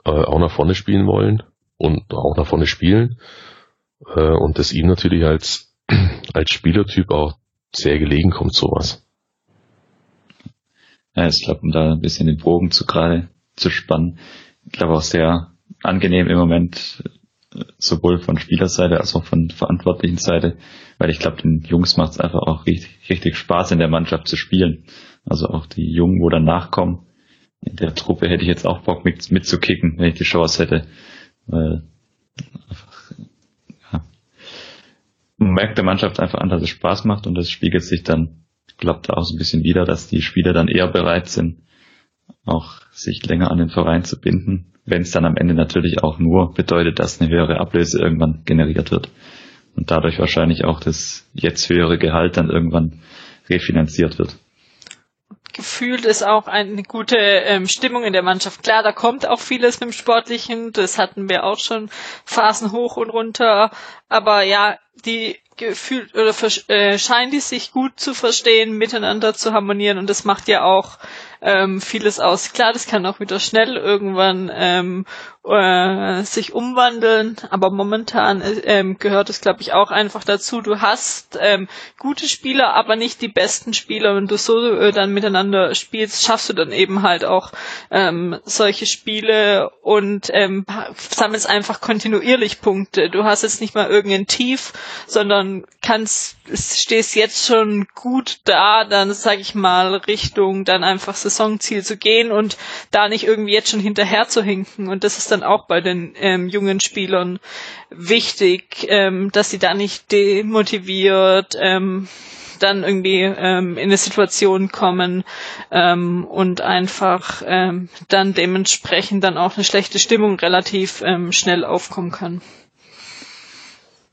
äh, auch nach vorne spielen wollen und auch nach vorne spielen äh, und das ihm natürlich als als Spielertyp auch sehr gelegen kommt sowas. Ja, ich glaube, um da ein bisschen den Bogen zu gerade zu spannen, ich glaube auch sehr angenehm im Moment sowohl von Spielerseite als auch von verantwortlichen Seite, weil ich glaube, den Jungs macht es einfach auch richtig, richtig Spaß in der Mannschaft zu spielen. Also auch die Jungen, wo dann nachkommen. In der Truppe hätte ich jetzt auch Bock mit, mitzukicken, wenn ich die Chance hätte. Weil man merkt der Mannschaft einfach an, dass es Spaß macht und das spiegelt sich dann, glaube da auch so ein bisschen wieder, dass die Spieler dann eher bereit sind, auch sich länger an den Verein zu binden wenn es dann am Ende natürlich auch nur bedeutet, dass eine höhere Ablöse irgendwann generiert wird und dadurch wahrscheinlich auch das jetzt höhere Gehalt dann irgendwann refinanziert wird. Gefühlt ist auch eine gute ähm, Stimmung in der Mannschaft. Klar, da kommt auch vieles mit dem Sportlichen, das hatten wir auch schon, Phasen hoch und runter, aber ja, die gefühlt oder äh, scheint die sich gut zu verstehen, miteinander zu harmonieren und das macht ja auch ähm, vieles aus. Klar, das kann auch wieder schnell irgendwann ähm, äh, sich umwandeln, aber momentan äh, ähm, gehört es, glaube ich, auch einfach dazu. Du hast ähm, gute Spieler, aber nicht die besten Spieler. Wenn du so äh, dann miteinander spielst, schaffst du dann eben halt auch ähm, solche Spiele und ähm, sammelst einfach kontinuierlich Punkte. Du hast jetzt nicht mal irgendein Tief, sondern kannst, stehst jetzt schon gut da, dann sag ich mal Richtung dann einfach Saisonziel zu gehen und da nicht irgendwie jetzt schon hinterher zu hinken. Und das ist dann auch bei den ähm, jungen Spielern wichtig, ähm, dass sie da nicht demotiviert ähm, dann irgendwie ähm, in eine Situation kommen ähm, und einfach ähm, dann dementsprechend dann auch eine schlechte Stimmung relativ ähm, schnell aufkommen kann.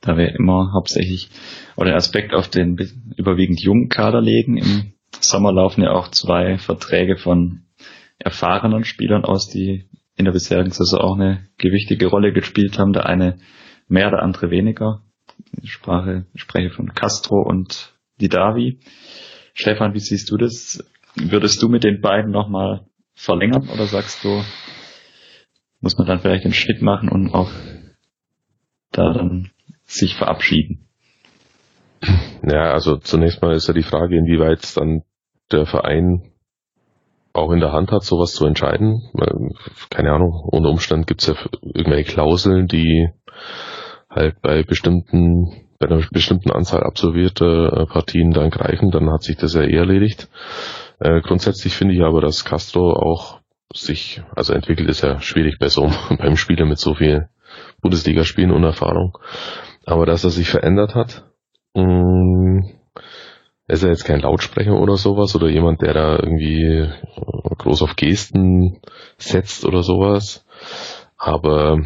Da wir immer hauptsächlich oder Aspekt auf den überwiegend jungen Kader legen. Im Sommer laufen ja auch zwei Verträge von erfahrenen Spielern aus, die in der bisherigen Saison auch eine gewichtige Rolle gespielt haben. Der eine mehr, der andere weniger. Ich Sprache, spreche von Castro und Didavi. Stefan, wie siehst du das? Würdest du mit den beiden nochmal verlängern oder sagst du, muss man dann vielleicht einen Schritt machen und auch da dann sich verabschieden? Ja, also zunächst mal ist ja die Frage, inwieweit dann der Verein auch in der Hand hat, sowas zu entscheiden. Keine Ahnung, unter Umständen gibt es ja irgendwelche Klauseln, die halt bei bestimmten, bei einer bestimmten Anzahl absolvierter äh, Partien dann greifen, dann hat sich das ja eh erledigt. Äh, grundsätzlich finde ich aber, dass Castro auch sich, also entwickelt ist ja schwierig bei so beim Spieler mit so viel Bundesligaspielen und Erfahrung. Aber dass er sich verändert hat, ist er jetzt kein Lautsprecher oder sowas oder jemand, der da irgendwie äh, groß auf Gesten setzt oder sowas. Aber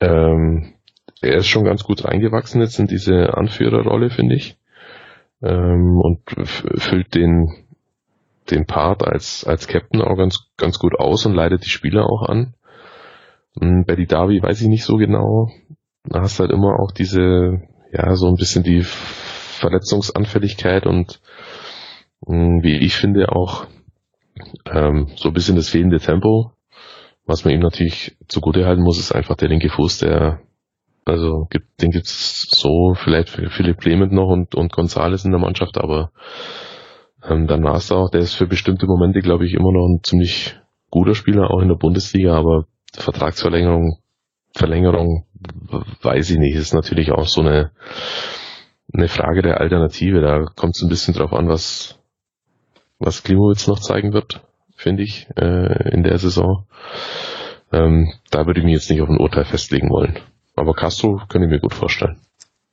ähm, er ist schon ganz gut reingewachsen jetzt in diese Anführerrolle, finde ich. Ähm, und füllt den, den Part als, als Captain auch ganz, ganz gut aus und leitet die Spieler auch an. Bei die Davi weiß ich nicht so genau. Da hast halt immer auch diese, ja, so ein bisschen die Verletzungsanfälligkeit und mh, hm, wie ich finde auch ähm, so ein bisschen das fehlende Tempo. Was man ihm natürlich zugute halten muss, ist einfach der linke Fuß, der also gibt, den gibt's so vielleicht für Philipp Clement noch und, und Gonzales in der Mannschaft, aber ähm, dann war es auch, der ist für bestimmte Momente, glaube ich, immer noch ein ziemlich guter Spieler, auch in der Bundesliga, aber Vertragsverlängerung, Verlängerung, weiß ich nicht, ist natürlich auch so eine eine Frage der Alternative. Da kommt es ein bisschen drauf an, was, was Klimowitz noch zeigen wird, finde ich, äh, in der Saison. Ähm, da würde ich mich jetzt nicht auf ein Urteil festlegen wollen. Aber Castro könnte ich mir gut vorstellen.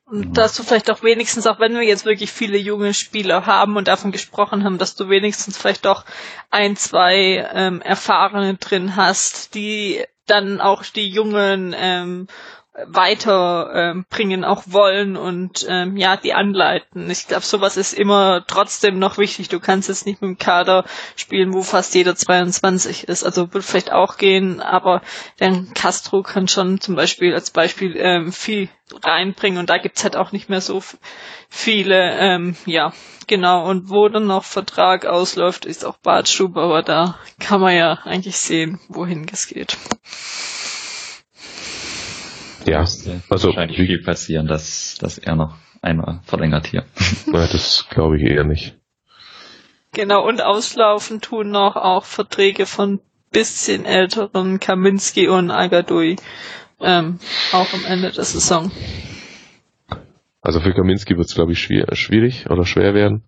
Und dass du vielleicht auch wenigstens, auch wenn wir jetzt wirklich viele junge Spieler haben und davon gesprochen haben, dass du wenigstens vielleicht doch ein, zwei ähm, Erfahrene drin hast, die dann auch die jungen ähm, weiterbringen ähm, auch wollen und ähm, ja, die anleiten. Ich glaube, sowas ist immer trotzdem noch wichtig. Du kannst jetzt nicht mit dem Kader spielen, wo fast jeder 22 ist. Also wird vielleicht auch gehen, aber der Castro kann schon zum Beispiel als Beispiel ähm, viel reinbringen und da gibt's halt auch nicht mehr so viele, ähm, ja, genau. Und wo dann noch Vertrag ausläuft, ist auch Badstube, aber da kann man ja eigentlich sehen, wohin es geht. Ja, also wahrscheinlich viel passieren, dass, dass er noch einmal verlängert hier. das glaube ich eher nicht. Genau, und auslaufen tun noch auch Verträge von bisschen älteren Kaminski und Agadui ähm, auch am Ende der Saison. Also für Kaminski wird es, glaube ich, schwer, schwierig oder schwer werden.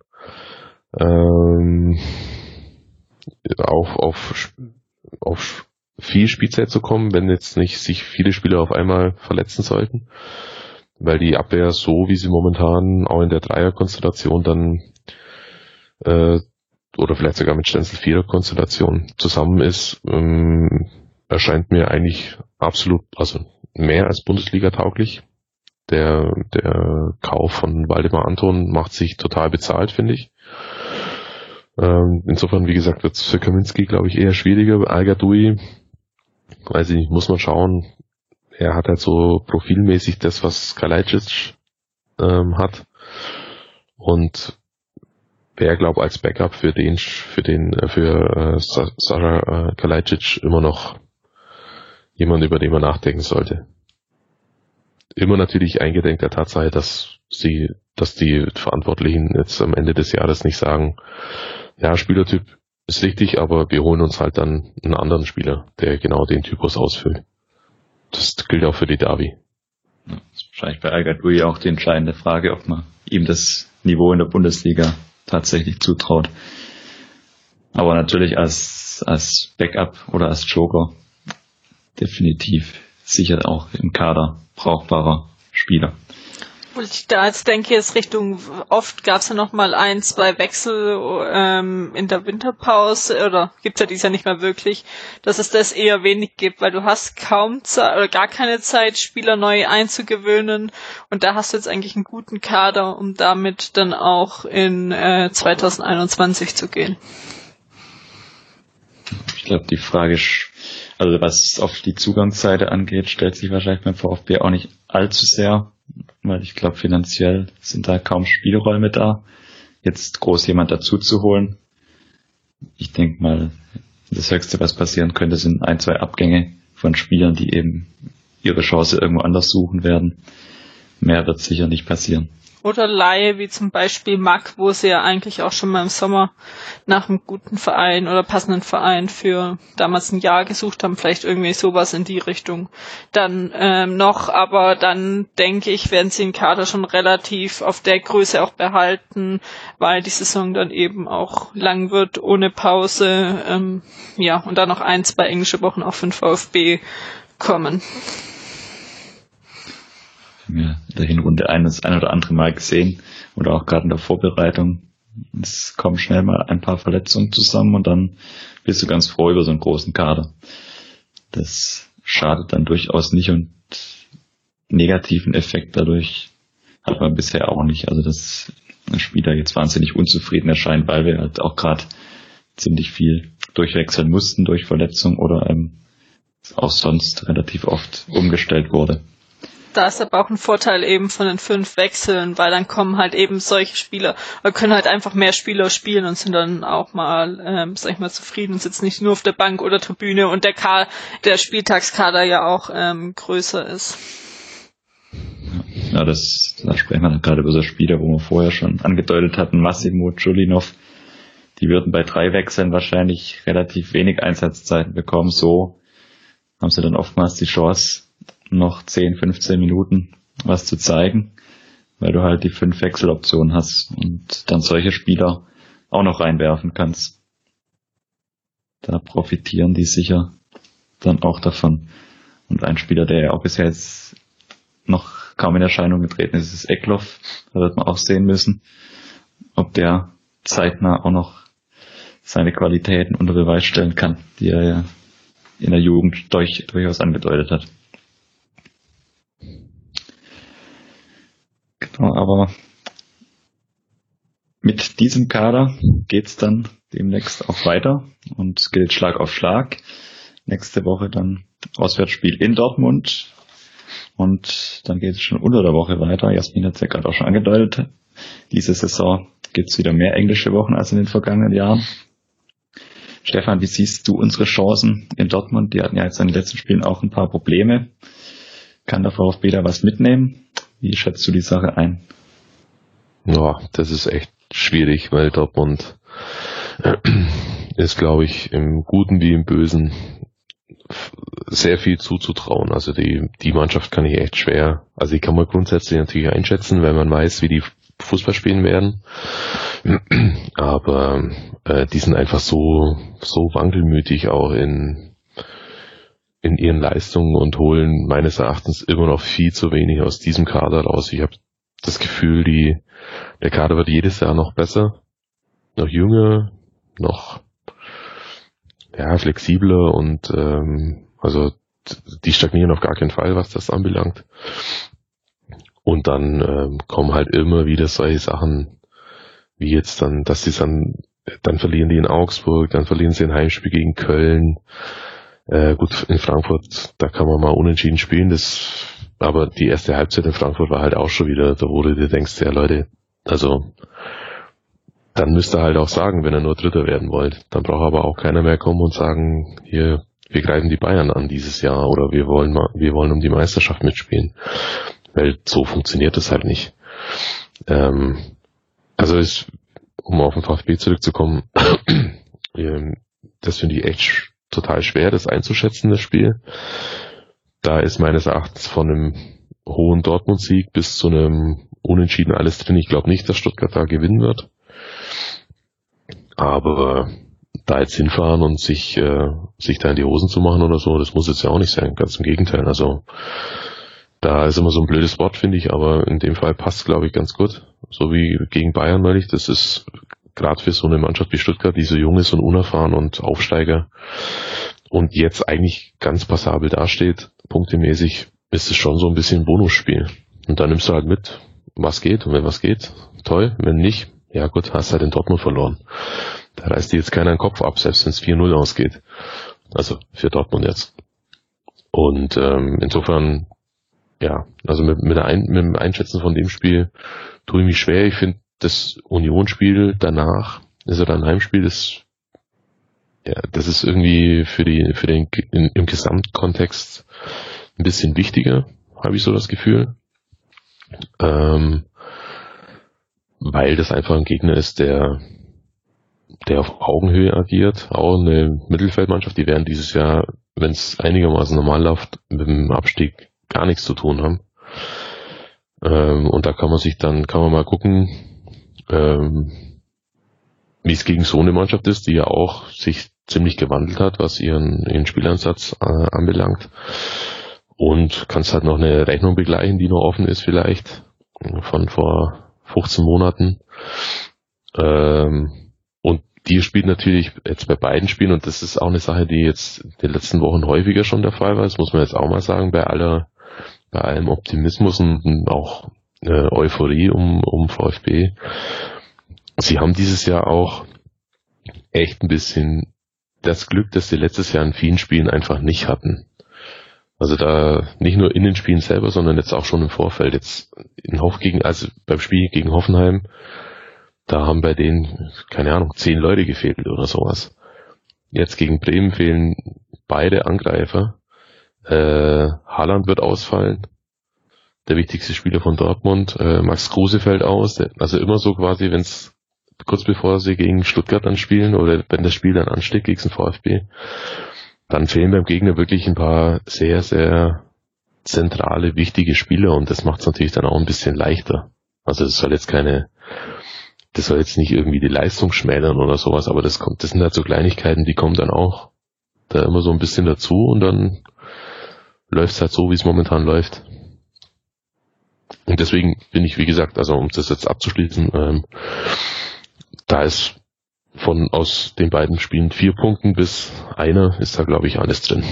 Ähm, auf, auf, auf viel Spielzeit zu kommen, wenn jetzt nicht sich viele Spieler auf einmal verletzen sollten. Weil die Abwehr so, wie sie momentan auch in der Dreierkonstellation dann äh, oder vielleicht sogar mit Stenzel Vierer Konstellation zusammen ist, ähm, erscheint mir eigentlich absolut, also mehr als Bundesliga tauglich. Der, der Kauf von Waldemar Anton macht sich total bezahlt, finde ich. Ähm, insofern, wie gesagt, wird es für Kaminski, glaube ich, eher schwieriger. Al-Gadoui weiß ich nicht, muss man schauen. Er hat halt so profilmäßig das, was Kalajdzic ähm, hat. Und wäre, glaube als Backup für den, für den, äh, für äh, Sascha äh, Kalajdzic immer noch jemand, über den man nachdenken sollte. Immer natürlich eingedenk der Tatsache, dass sie, dass die Verantwortlichen jetzt am Ende des Jahres nicht sagen, ja, Spielertyp ist richtig, aber wir holen uns halt dann einen anderen Spieler, der genau den Typus ausfüllt. Das gilt auch für die Davi. Das ist wahrscheinlich bei Al auch die entscheidende Frage, ob man ihm das Niveau in der Bundesliga tatsächlich zutraut. Aber natürlich als, als Backup oder als Joker definitiv sicher auch im Kader brauchbarer Spieler. Ich da jetzt denke, ist Richtung, oft gab es ja noch mal ein, zwei Wechsel ähm, in der Winterpause, oder gibt's ja dies ja nicht mehr wirklich, dass es das eher wenig gibt, weil du hast kaum Zeit oder gar keine Zeit, Spieler neu einzugewöhnen und da hast du jetzt eigentlich einen guten Kader, um damit dann auch in äh, 2021 zu gehen. Ich glaube, die Frage ist, also was auf die Zugangsseite angeht, stellt sich wahrscheinlich beim VfB auch nicht allzu sehr weil ich glaube, finanziell sind da kaum Spielräume da, jetzt groß jemand dazu zu holen. Ich denke mal, das Höchste, was passieren könnte, sind ein, zwei Abgänge von Spielern, die eben ihre Chance irgendwo anders suchen werden. Mehr wird sicher nicht passieren. Oder Laie, wie zum Beispiel Mack, wo sie ja eigentlich auch schon mal im Sommer nach einem guten Verein oder passenden Verein für damals ein Jahr gesucht haben, vielleicht irgendwie sowas in die Richtung. Dann ähm, noch, aber dann denke ich, werden sie den Kader schon relativ auf der Größe auch behalten, weil die Saison dann eben auch lang wird, ohne Pause. Ähm, ja, und dann noch ein, zwei englische Wochen auch für den VfB kommen mir in der Hinrunde ein, das ein oder andere Mal gesehen oder auch gerade in der Vorbereitung. Es kommen schnell mal ein paar Verletzungen zusammen und dann bist du ganz froh über so einen großen Kader. Das schadet dann durchaus nicht und negativen Effekt dadurch hat man bisher auch nicht. Also dass ein Spieler jetzt wahnsinnig unzufrieden erscheint, weil wir halt auch gerade ziemlich viel durchwechseln mussten durch Verletzung oder ähm, auch sonst relativ oft umgestellt wurde ist aber auch ein Vorteil eben von den fünf Wechseln, weil dann kommen halt eben solche Spieler, oder können halt einfach mehr Spieler spielen und sind dann auch mal, ähm, sag ich mal, zufrieden und sitzen nicht nur auf der Bank oder Tribüne und der K der Spieltagskader ja auch ähm, größer ist. Ja, das, da sprechen wir dann gerade über so Spieler, wo wir vorher schon angedeutet hatten, Massimo, Julinov, die würden bei drei Wechseln wahrscheinlich relativ wenig Einsatzzeiten bekommen. So haben sie dann oftmals die Chance, noch 10, 15 Minuten was zu zeigen, weil du halt die fünf Wechseloptionen hast und dann solche Spieler auch noch reinwerfen kannst. Da profitieren die sicher dann auch davon. Und ein Spieler, der ja auch bisher jetzt noch kaum in Erscheinung getreten ist, ist Eckloff. Da wird man auch sehen müssen, ob der zeitnah auch noch seine Qualitäten unter Beweis stellen kann, die er ja in der Jugend durch, durchaus angedeutet hat. Aber mit diesem Kader geht's dann demnächst auch weiter und gilt Schlag auf Schlag. Nächste Woche dann Auswärtsspiel in Dortmund und dann geht es schon unter der Woche weiter. Jasmin hat es ja gerade auch schon angedeutet. Diese Saison gibt's wieder mehr englische Wochen als in den vergangenen Jahren. Stefan, wie siehst du unsere Chancen in Dortmund? Die hatten ja jetzt in den letzten Spielen auch ein paar Probleme. Kann der VfB da was mitnehmen? Wie schätzt du die Sache ein? Ja, das ist echt schwierig, weil Dortmund ist, glaube ich, im Guten wie im Bösen sehr viel zuzutrauen. Also die, die Mannschaft kann ich echt schwer, also die kann man grundsätzlich natürlich einschätzen, wenn man weiß, wie die Fußball spielen werden. Aber äh, die sind einfach so, so wankelmütig auch in, in ihren Leistungen und holen meines Erachtens immer noch viel zu wenig aus diesem Kader raus. Ich habe das Gefühl, die, der Kader wird jedes Jahr noch besser, noch jünger, noch ja, flexibler und ähm, also die stagnieren auf gar keinen Fall, was das anbelangt. Und dann ähm, kommen halt immer wieder solche Sachen, wie jetzt dann, dass sie dann, dann verlieren die in Augsburg, dann verlieren sie ein Heimspiel gegen Köln. Äh, gut, in Frankfurt, da kann man mal unentschieden spielen, das, aber die erste Halbzeit in Frankfurt war halt auch schon wieder, da wurde du dir denkst, ja Leute, also dann müsst ihr halt auch sagen, wenn ihr nur Dritter werden wollt. Dann braucht aber auch keiner mehr kommen und sagen, hier, wir greifen die Bayern an dieses Jahr oder wir wollen mal, wir wollen um die Meisterschaft mitspielen. Weil so funktioniert das halt nicht. Ähm, also ist, um auf den VfB zurückzukommen, ähm, das finde ich echt total schwer, das einzuschätzen, das Spiel. Da ist meines Erachtens von einem hohen Dortmund-Sieg bis zu einem Unentschieden alles drin. Ich glaube nicht, dass Stuttgart da gewinnen wird. Aber da jetzt hinfahren und sich, äh, sich da in die Hosen zu machen oder so, das muss jetzt ja auch nicht sein. Ganz im Gegenteil. Also da ist immer so ein blödes Wort, finde ich, aber in dem Fall passt glaube ich, ganz gut. So wie gegen Bayern neulich. Das ist gerade für so eine Mannschaft wie Stuttgart, die so jung ist und unerfahren und Aufsteiger und jetzt eigentlich ganz passabel dasteht, punktemäßig, ist es schon so ein bisschen ein Bonusspiel. Und da nimmst du halt mit, was geht und wenn was geht, toll, wenn nicht, ja gut, hast halt in Dortmund verloren. Da reißt dir jetzt keiner den Kopf ab, selbst wenn es 4-0 ausgeht. Also für Dortmund jetzt. Und ähm, insofern, ja, also mit, mit, der Ein mit dem Einschätzen von dem Spiel tue ich mich schwer. Ich finde das Unionsspiel danach, ist ja dann Heimspiel, das ja, das ist irgendwie für die für den in, im Gesamtkontext ein bisschen wichtiger, habe ich so das Gefühl. Ähm, weil das einfach ein Gegner ist, der der auf Augenhöhe agiert. Auch eine Mittelfeldmannschaft, die werden dieses Jahr, wenn es einigermaßen normal läuft, mit dem Abstieg gar nichts zu tun haben. Ähm, und da kann man sich dann, kann man mal gucken, ähm, wie es gegen so eine Mannschaft ist, die ja auch sich ziemlich gewandelt hat, was ihren, ihren Spielansatz äh, anbelangt. Und kannst halt noch eine Rechnung begleichen, die noch offen ist vielleicht, von vor 15 Monaten. Ähm, die spielt natürlich jetzt bei beiden Spielen und das ist auch eine Sache, die jetzt in den letzten Wochen häufiger schon der Fall war. Das muss man jetzt auch mal sagen, bei aller, bei allem Optimismus und auch äh, Euphorie um, um VfB. Sie haben dieses Jahr auch echt ein bisschen das Glück, dass sie letztes Jahr in vielen Spielen einfach nicht hatten. Also da nicht nur in den Spielen selber, sondern jetzt auch schon im Vorfeld. Jetzt in Hoff gegen, also beim Spiel gegen Hoffenheim da haben bei denen, keine Ahnung, zehn Leute gefehlt oder sowas. Jetzt gegen Bremen fehlen beide Angreifer. Äh, Haaland wird ausfallen. Der wichtigste Spieler von Dortmund. Äh, Max Kruse fällt aus. Also immer so quasi, wenn es kurz bevor sie gegen Stuttgart dann spielen oder wenn das Spiel dann ansteht gegen den VfB, dann fehlen beim Gegner wirklich ein paar sehr, sehr zentrale, wichtige Spieler und das macht es natürlich dann auch ein bisschen leichter. Also es soll jetzt keine das soll jetzt nicht irgendwie die Leistung schmälern oder sowas, aber das kommt, das sind halt so Kleinigkeiten, die kommen dann auch da immer so ein bisschen dazu und dann läuft es halt so, wie es momentan läuft. Und deswegen bin ich, wie gesagt, also um das jetzt abzuschließen, ähm, da ist von aus den beiden Spielen vier Punkten bis einer ist da, glaube ich, alles drin.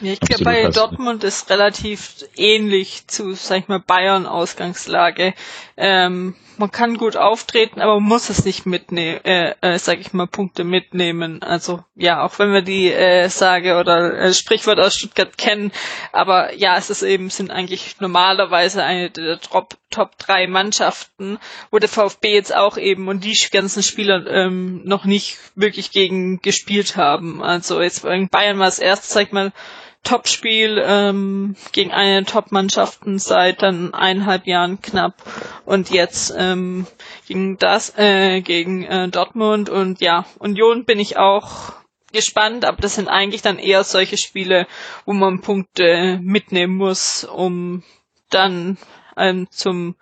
Ja, ich glaube, bei Dortmund ist relativ ähnlich zu, sag ich mal, Bayern Ausgangslage. Ähm, man kann gut auftreten, aber man muss es nicht mitnehmen, äh, äh, sag ich mal, Punkte mitnehmen. Also ja, auch wenn wir die äh, Sage oder äh, Sprichwort aus Stuttgart kennen, aber ja, es ist eben, sind eigentlich normalerweise eine der Top, Top drei Mannschaften, wo der VfB jetzt auch eben und die ganzen Spieler ähm, noch nicht wirklich gegen gespielt haben. Also jetzt bei Bayern war es erst, sag ich mal, Topspiel ähm, gegen eine Top-Mannschaften seit dann eineinhalb Jahren knapp. Und jetzt ähm, gegen das äh, gegen äh, Dortmund. Und ja Union bin ich auch gespannt, aber das sind eigentlich dann eher solche Spiele, wo man Punkte mitnehmen muss, um dann ähm, zum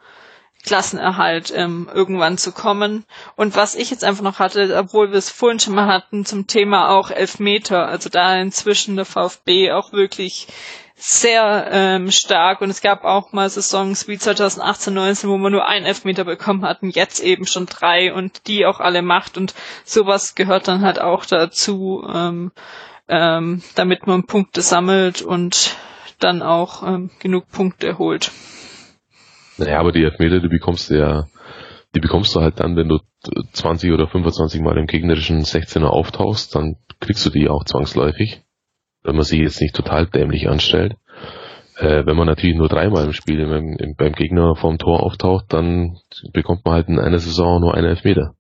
Klassenerhalt ähm, irgendwann zu kommen. Und was ich jetzt einfach noch hatte, obwohl wir es vorhin schon mal hatten, zum Thema auch Elfmeter, also da inzwischen der VfB auch wirklich sehr ähm, stark und es gab auch mal Saisons wie 2018, 19, wo man nur einen Elfmeter bekommen hatten, jetzt eben schon drei und die auch alle macht und sowas gehört dann halt auch dazu, ähm, ähm, damit man Punkte sammelt und dann auch ähm, genug Punkte holt. Naja, aber die Elfmeter, die bekommst du ja, die bekommst du halt dann, wenn du 20 oder 25 Mal im gegnerischen 16er auftauchst, dann kriegst du die auch zwangsläufig, wenn man sie jetzt nicht total dämlich anstellt. Äh, wenn man natürlich nur dreimal im Spiel im, im, beim Gegner vorm Tor auftaucht, dann bekommt man halt in einer Saison nur einen Elfmeter.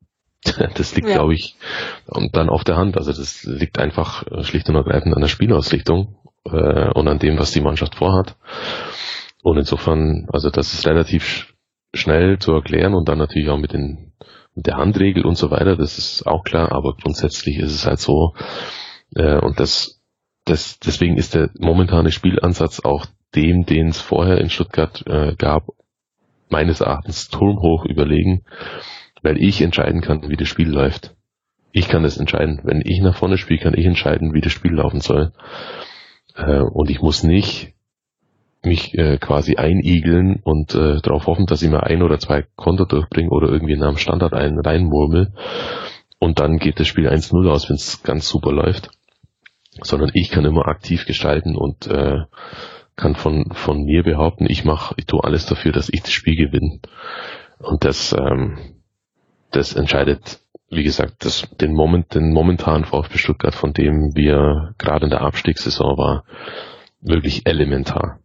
Das liegt, ja. glaube ich, und dann auf der Hand. Also das liegt einfach schlicht und ergreifend an der Spielausrichtung äh, und an dem, was die Mannschaft vorhat. Und insofern, also das ist relativ schnell zu erklären und dann natürlich auch mit den mit der Handregel und so weiter, das ist auch klar, aber grundsätzlich ist es halt so, äh, und das, das, deswegen ist der momentane Spielansatz auch dem, den es vorher in Stuttgart äh, gab, meines Erachtens turmhoch überlegen, weil ich entscheiden kann, wie das Spiel läuft. Ich kann das entscheiden. Wenn ich nach vorne spiele, kann ich entscheiden, wie das Spiel laufen soll. Äh, und ich muss nicht mich äh, quasi einigeln und äh, darauf hoffen, dass ich mir ein oder zwei Konter durchbringe oder irgendwie in einem Standard einen reinmurmel und dann geht das Spiel 1-0 aus, wenn es ganz super läuft. Sondern ich kann immer aktiv gestalten und äh, kann von, von mir behaupten, ich mache, ich tue alles dafür, dass ich das Spiel gewinne. Und das, ähm, das entscheidet, wie gesagt, das, den Moment, den momentanen VfB Stuttgart, von dem wir gerade in der Abstiegssaison war, wirklich elementar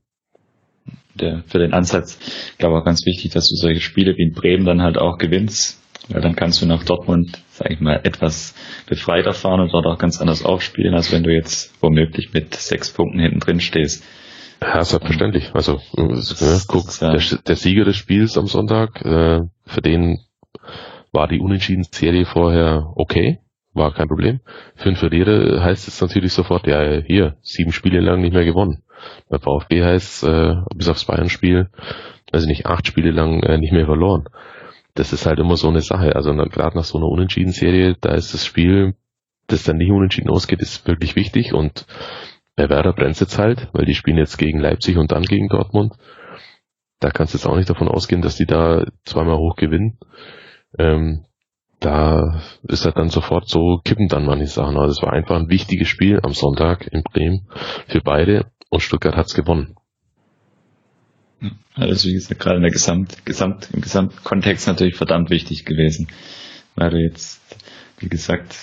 der, für den Ansatz, ich glaube auch ganz wichtig, dass du solche Spiele wie in Bremen dann halt auch gewinnst, weil dann kannst du nach Dortmund, sag ich mal, etwas befreiter fahren und dort auch ganz anders aufspielen, als wenn du jetzt womöglich mit sechs Punkten hinten drin stehst. Ja, selbstverständlich. Also, äh, guck, der, der, Sieger des Spiels am Sonntag, äh, für den war die Unentschieden-Serie vorher okay, war kein Problem. Für einen Verlierer heißt es natürlich sofort, ja, hier, sieben Spiele lang nicht mehr gewonnen. Bei VfB heißt äh, bis aufs Bayern-Spiel, also nicht acht Spiele lang äh, nicht mehr verloren. Das ist halt immer so eine Sache. Also gerade nach so einer Unentschieden-Serie, da ist das Spiel, das dann nicht unentschieden ausgeht, ist wirklich wichtig und bei Werder brennt jetzt halt, weil die spielen jetzt gegen Leipzig und dann gegen Dortmund. Da kannst du jetzt auch nicht davon ausgehen, dass die da zweimal hoch gewinnen. Ähm, da ist halt dann sofort so, kippen dann manche Sachen. Also es war einfach ein wichtiges Spiel am Sonntag in Bremen für beide und Stuttgart hat's gewonnen. Also wie gesagt, gerade in der Gesamt, Gesamt, im Gesamtkontext natürlich verdammt wichtig gewesen. Weil du jetzt, wie gesagt,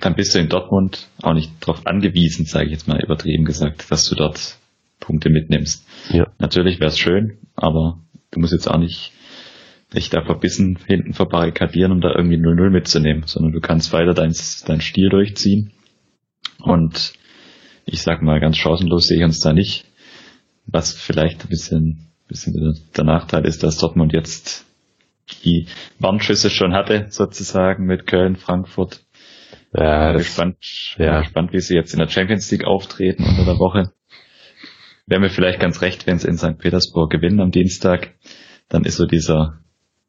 dann bist du in Dortmund auch nicht darauf angewiesen, sage ich jetzt mal übertrieben gesagt, dass du dort Punkte mitnimmst. Ja. Natürlich wäre es schön, aber du musst jetzt auch nicht dich da verbissen hinten verbarrikadieren, um da irgendwie 0-0 mitzunehmen, sondern du kannst weiter dein, dein Stil durchziehen und ich sag mal, ganz chancenlos sehe ich uns da nicht. Was vielleicht ein bisschen, bisschen der Nachteil ist, dass Dortmund jetzt die Warnschüsse schon hatte, sozusagen mit Köln, Frankfurt. Ja, bin gespannt, ja. gespannt, wie sie jetzt in der Champions League auftreten unter der Woche. Wäre mir vielleicht ganz recht, wenn sie in St. Petersburg gewinnen am Dienstag. Dann ist so dieser,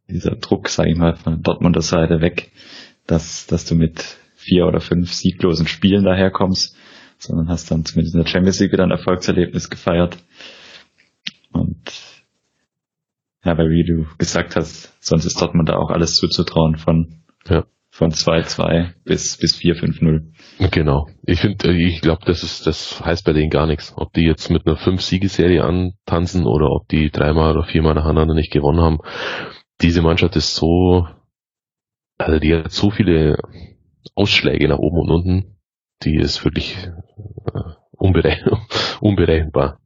dieser Druck, sage ich mal, von Dortmunder Seite weg, dass, dass du mit vier oder fünf sieglosen Spielen daherkommst sondern hast dann zumindest in der Champions League wieder ein Erfolgserlebnis gefeiert. Und ja, weil wie du gesagt hast, sonst ist Dortmund da auch alles zuzutrauen von, ja. von 2-2 bis, bis 4-5-0. Genau. Ich finde, äh, ich glaube, das ist, das heißt bei denen gar nichts. Ob die jetzt mit einer 5-Siegeserie antanzen oder ob die dreimal oder viermal nacheinander nicht gewonnen haben. Diese Mannschaft ist so, also die hat so viele Ausschläge nach oben und unten, die ist wirklich äh, unberechenbar.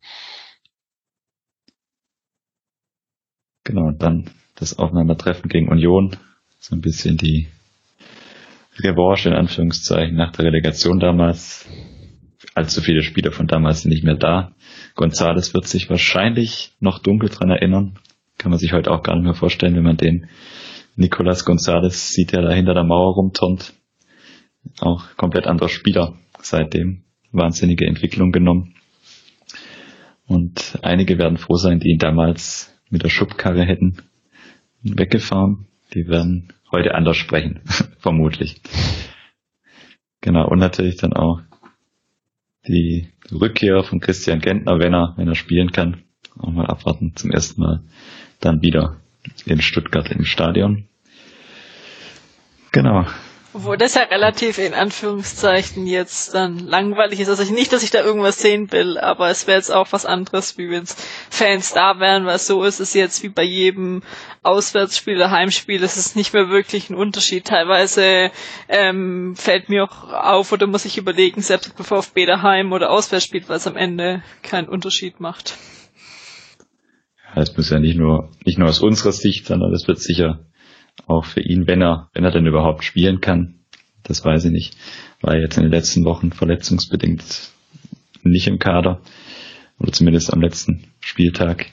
Genau, und dann das Aufeinandertreffen gegen Union, so ein bisschen die Revanche in Anführungszeichen nach der Relegation damals. Allzu viele Spieler von damals sind nicht mehr da. Gonzales wird sich wahrscheinlich noch dunkel dran erinnern. Kann man sich heute auch gar nicht mehr vorstellen, wenn man den Nicolas Gonzales sieht, der da hinter der Mauer rumturnt. Auch komplett anderer Spieler seitdem. Wahnsinnige Entwicklung genommen. Und einige werden froh sein, die ihn damals mit der Schubkarre hätten weggefahren. Die werden heute anders sprechen, vermutlich. Genau, und natürlich dann auch die Rückkehr von Christian Gentner, wenn er, wenn er spielen kann. Auch mal abwarten, zum ersten Mal dann wieder in Stuttgart im Stadion. Genau, obwohl das ja relativ in Anführungszeichen jetzt dann langweilig ist. Also nicht, dass ich da irgendwas sehen will, aber es wäre jetzt auch was anderes, wie wenn Fans da wären, weil so ist es jetzt wie bei jedem Auswärtsspiel oder Heimspiel. Es ist nicht mehr wirklich ein Unterschied. Teilweise ähm, fällt mir auch auf oder muss ich überlegen, selbst bevor auf daheim oder auswärts spielt, weil es am Ende keinen Unterschied macht. Es muss ja nicht nur, nicht nur aus unserer Sicht, sondern es wird sicher auch für ihn, wenn er, wenn er denn überhaupt spielen kann. Das weiß ich nicht. War jetzt in den letzten Wochen verletzungsbedingt nicht im Kader. Oder zumindest am letzten Spieltag.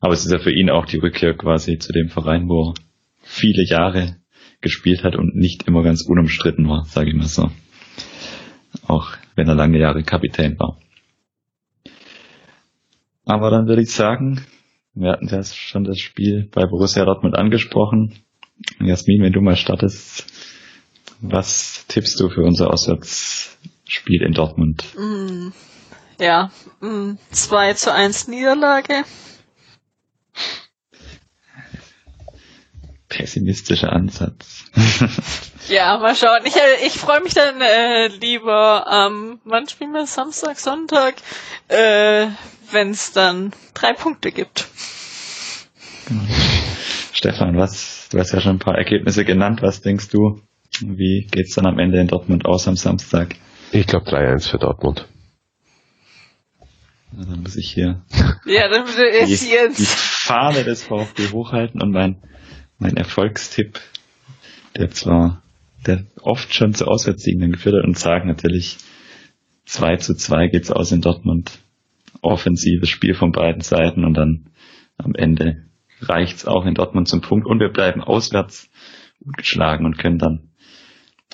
Aber es ist ja für ihn auch die Rückkehr quasi zu dem Verein, wo er viele Jahre gespielt hat und nicht immer ganz unumstritten war, sage ich mal so. Auch wenn er lange Jahre Kapitän war. Aber dann würde ich sagen, wir hatten ja schon das Spiel bei Borussia Dortmund angesprochen. Jasmin, wenn du mal startest, was tippst du für unser Auswärtsspiel in Dortmund? Mm, ja, mm, 2 zu 1 Niederlage. Pessimistischer Ansatz. ja, mal schauen. Ich, äh, ich freue mich dann äh, lieber am, ähm, wann spielen wir? Samstag, Sonntag, äh, wenn es dann drei Punkte gibt. Genau. Stefan, was, du hast ja schon ein paar Ergebnisse genannt. Was denkst du? Wie geht's dann am Ende in Dortmund aus am Samstag? Ich glaube 3-1 für Dortmund. Na, dann muss ich hier ja, dann die, die Fahne des VfB hochhalten und mein, mein Erfolgstipp, der zwar der oft schon zu Auswärtssiegen geführt hat und sagen natürlich 2 zu 2 geht's aus in Dortmund. Offensives Spiel von beiden Seiten und dann am Ende reicht's auch in Dortmund zum Punkt und wir bleiben auswärts geschlagen und können dann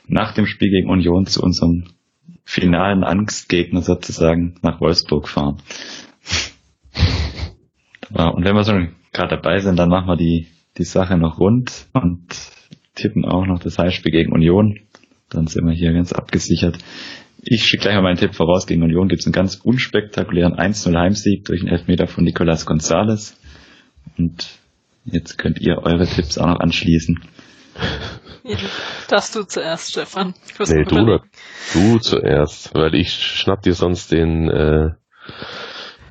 nach dem Spiel gegen Union zu unserem finalen Angstgegner sozusagen nach Wolfsburg fahren. und wenn wir schon gerade dabei sind, dann machen wir die, die Sache noch rund und tippen auch noch das Heimspiel gegen Union. Dann sind wir hier ganz abgesichert. Ich schicke gleich mal meinen Tipp voraus. Gegen Union gibt es einen ganz unspektakulären 1-0 Heimsieg durch einen Elfmeter von Nicolas Gonzalez. Und jetzt könnt ihr eure Tipps auch noch anschließen. Ja, das du zuerst, Stefan. Nee, du, du zuerst, weil ich schnapp dir sonst den, äh,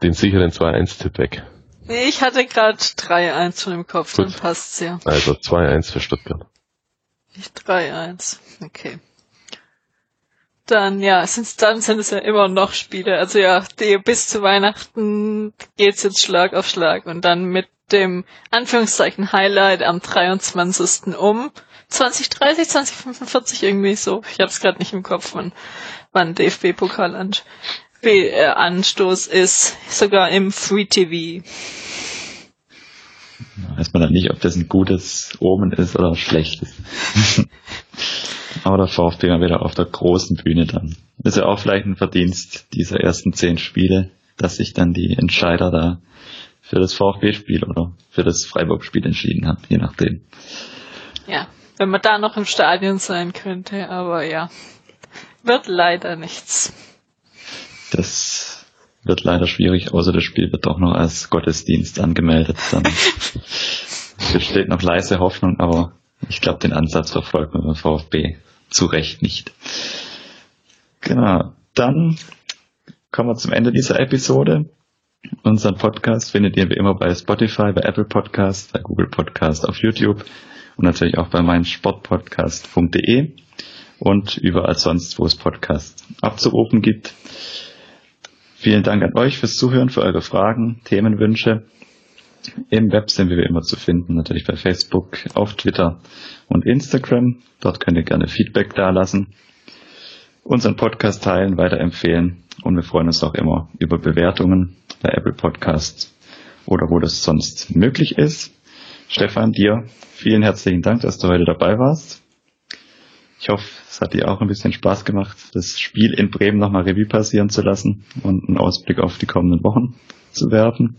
den sicheren 2-1-Tipp weg. Nee, ich hatte gerade 3-1 schon im Kopf, Gut. dann passt's ja. Also 2-1 für Stuttgart. Nicht 3-1, okay. Dann, ja, sind, dann sind es ja immer noch Spiele. Also ja, die, bis zu Weihnachten geht's jetzt Schlag auf Schlag und dann mit dem Anführungszeichen Highlight am 23. um 2030, 2045 irgendwie so. Ich habe es gerade nicht im Kopf, wann, wann DFB-Pokal Anstoß ist. Sogar im Free TV. Weiß man dann nicht, ob das ein gutes Omen ist oder schlechtes. Aber der VfB mal wieder auf der großen Bühne dann. Ist ja auch vielleicht ein Verdienst dieser ersten zehn Spiele, dass sich dann die Entscheider da für das VfB-Spiel oder für das Freiburg-Spiel entschieden haben, je nachdem. Ja, wenn man da noch im Stadion sein könnte, aber ja, wird leider nichts. Das wird leider schwierig, außer das Spiel wird doch noch als Gottesdienst angemeldet. Dann besteht noch leise Hoffnung, aber ich glaube, den Ansatz verfolgt man beim VfB zu Recht nicht. Genau. Dann kommen wir zum Ende dieser Episode. Unseren Podcast findet ihr wie immer bei Spotify, bei Apple Podcast, bei Google Podcast, auf YouTube und natürlich auch bei meinsportpodcast.de und überall sonst, wo es Podcasts abzurufen gibt. Vielen Dank an euch fürs Zuhören, für eure Fragen, Themenwünsche. Im Web sind wir immer zu finden, natürlich bei Facebook, auf Twitter und Instagram. Dort könnt ihr gerne Feedback dalassen, unseren Podcast teilen, weiterempfehlen und wir freuen uns auch immer über Bewertungen bei Apple Podcasts oder wo das sonst möglich ist. Stefan, dir vielen herzlichen Dank, dass du heute dabei warst. Ich hoffe, es hat dir auch ein bisschen Spaß gemacht, das Spiel in Bremen nochmal Revue passieren zu lassen und einen Ausblick auf die kommenden Wochen zu werfen.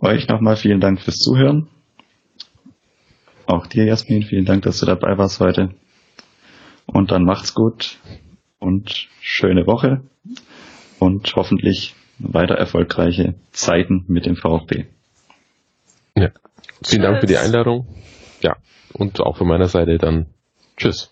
Euch nochmal vielen Dank fürs Zuhören. Auch dir, Jasmin, vielen Dank, dass du dabei warst heute. Und dann macht's gut und schöne Woche und hoffentlich weiter erfolgreiche Zeiten mit dem VfB. Ja. Vielen Dank für die Einladung. Ja. Und auch von meiner Seite dann Tschüss.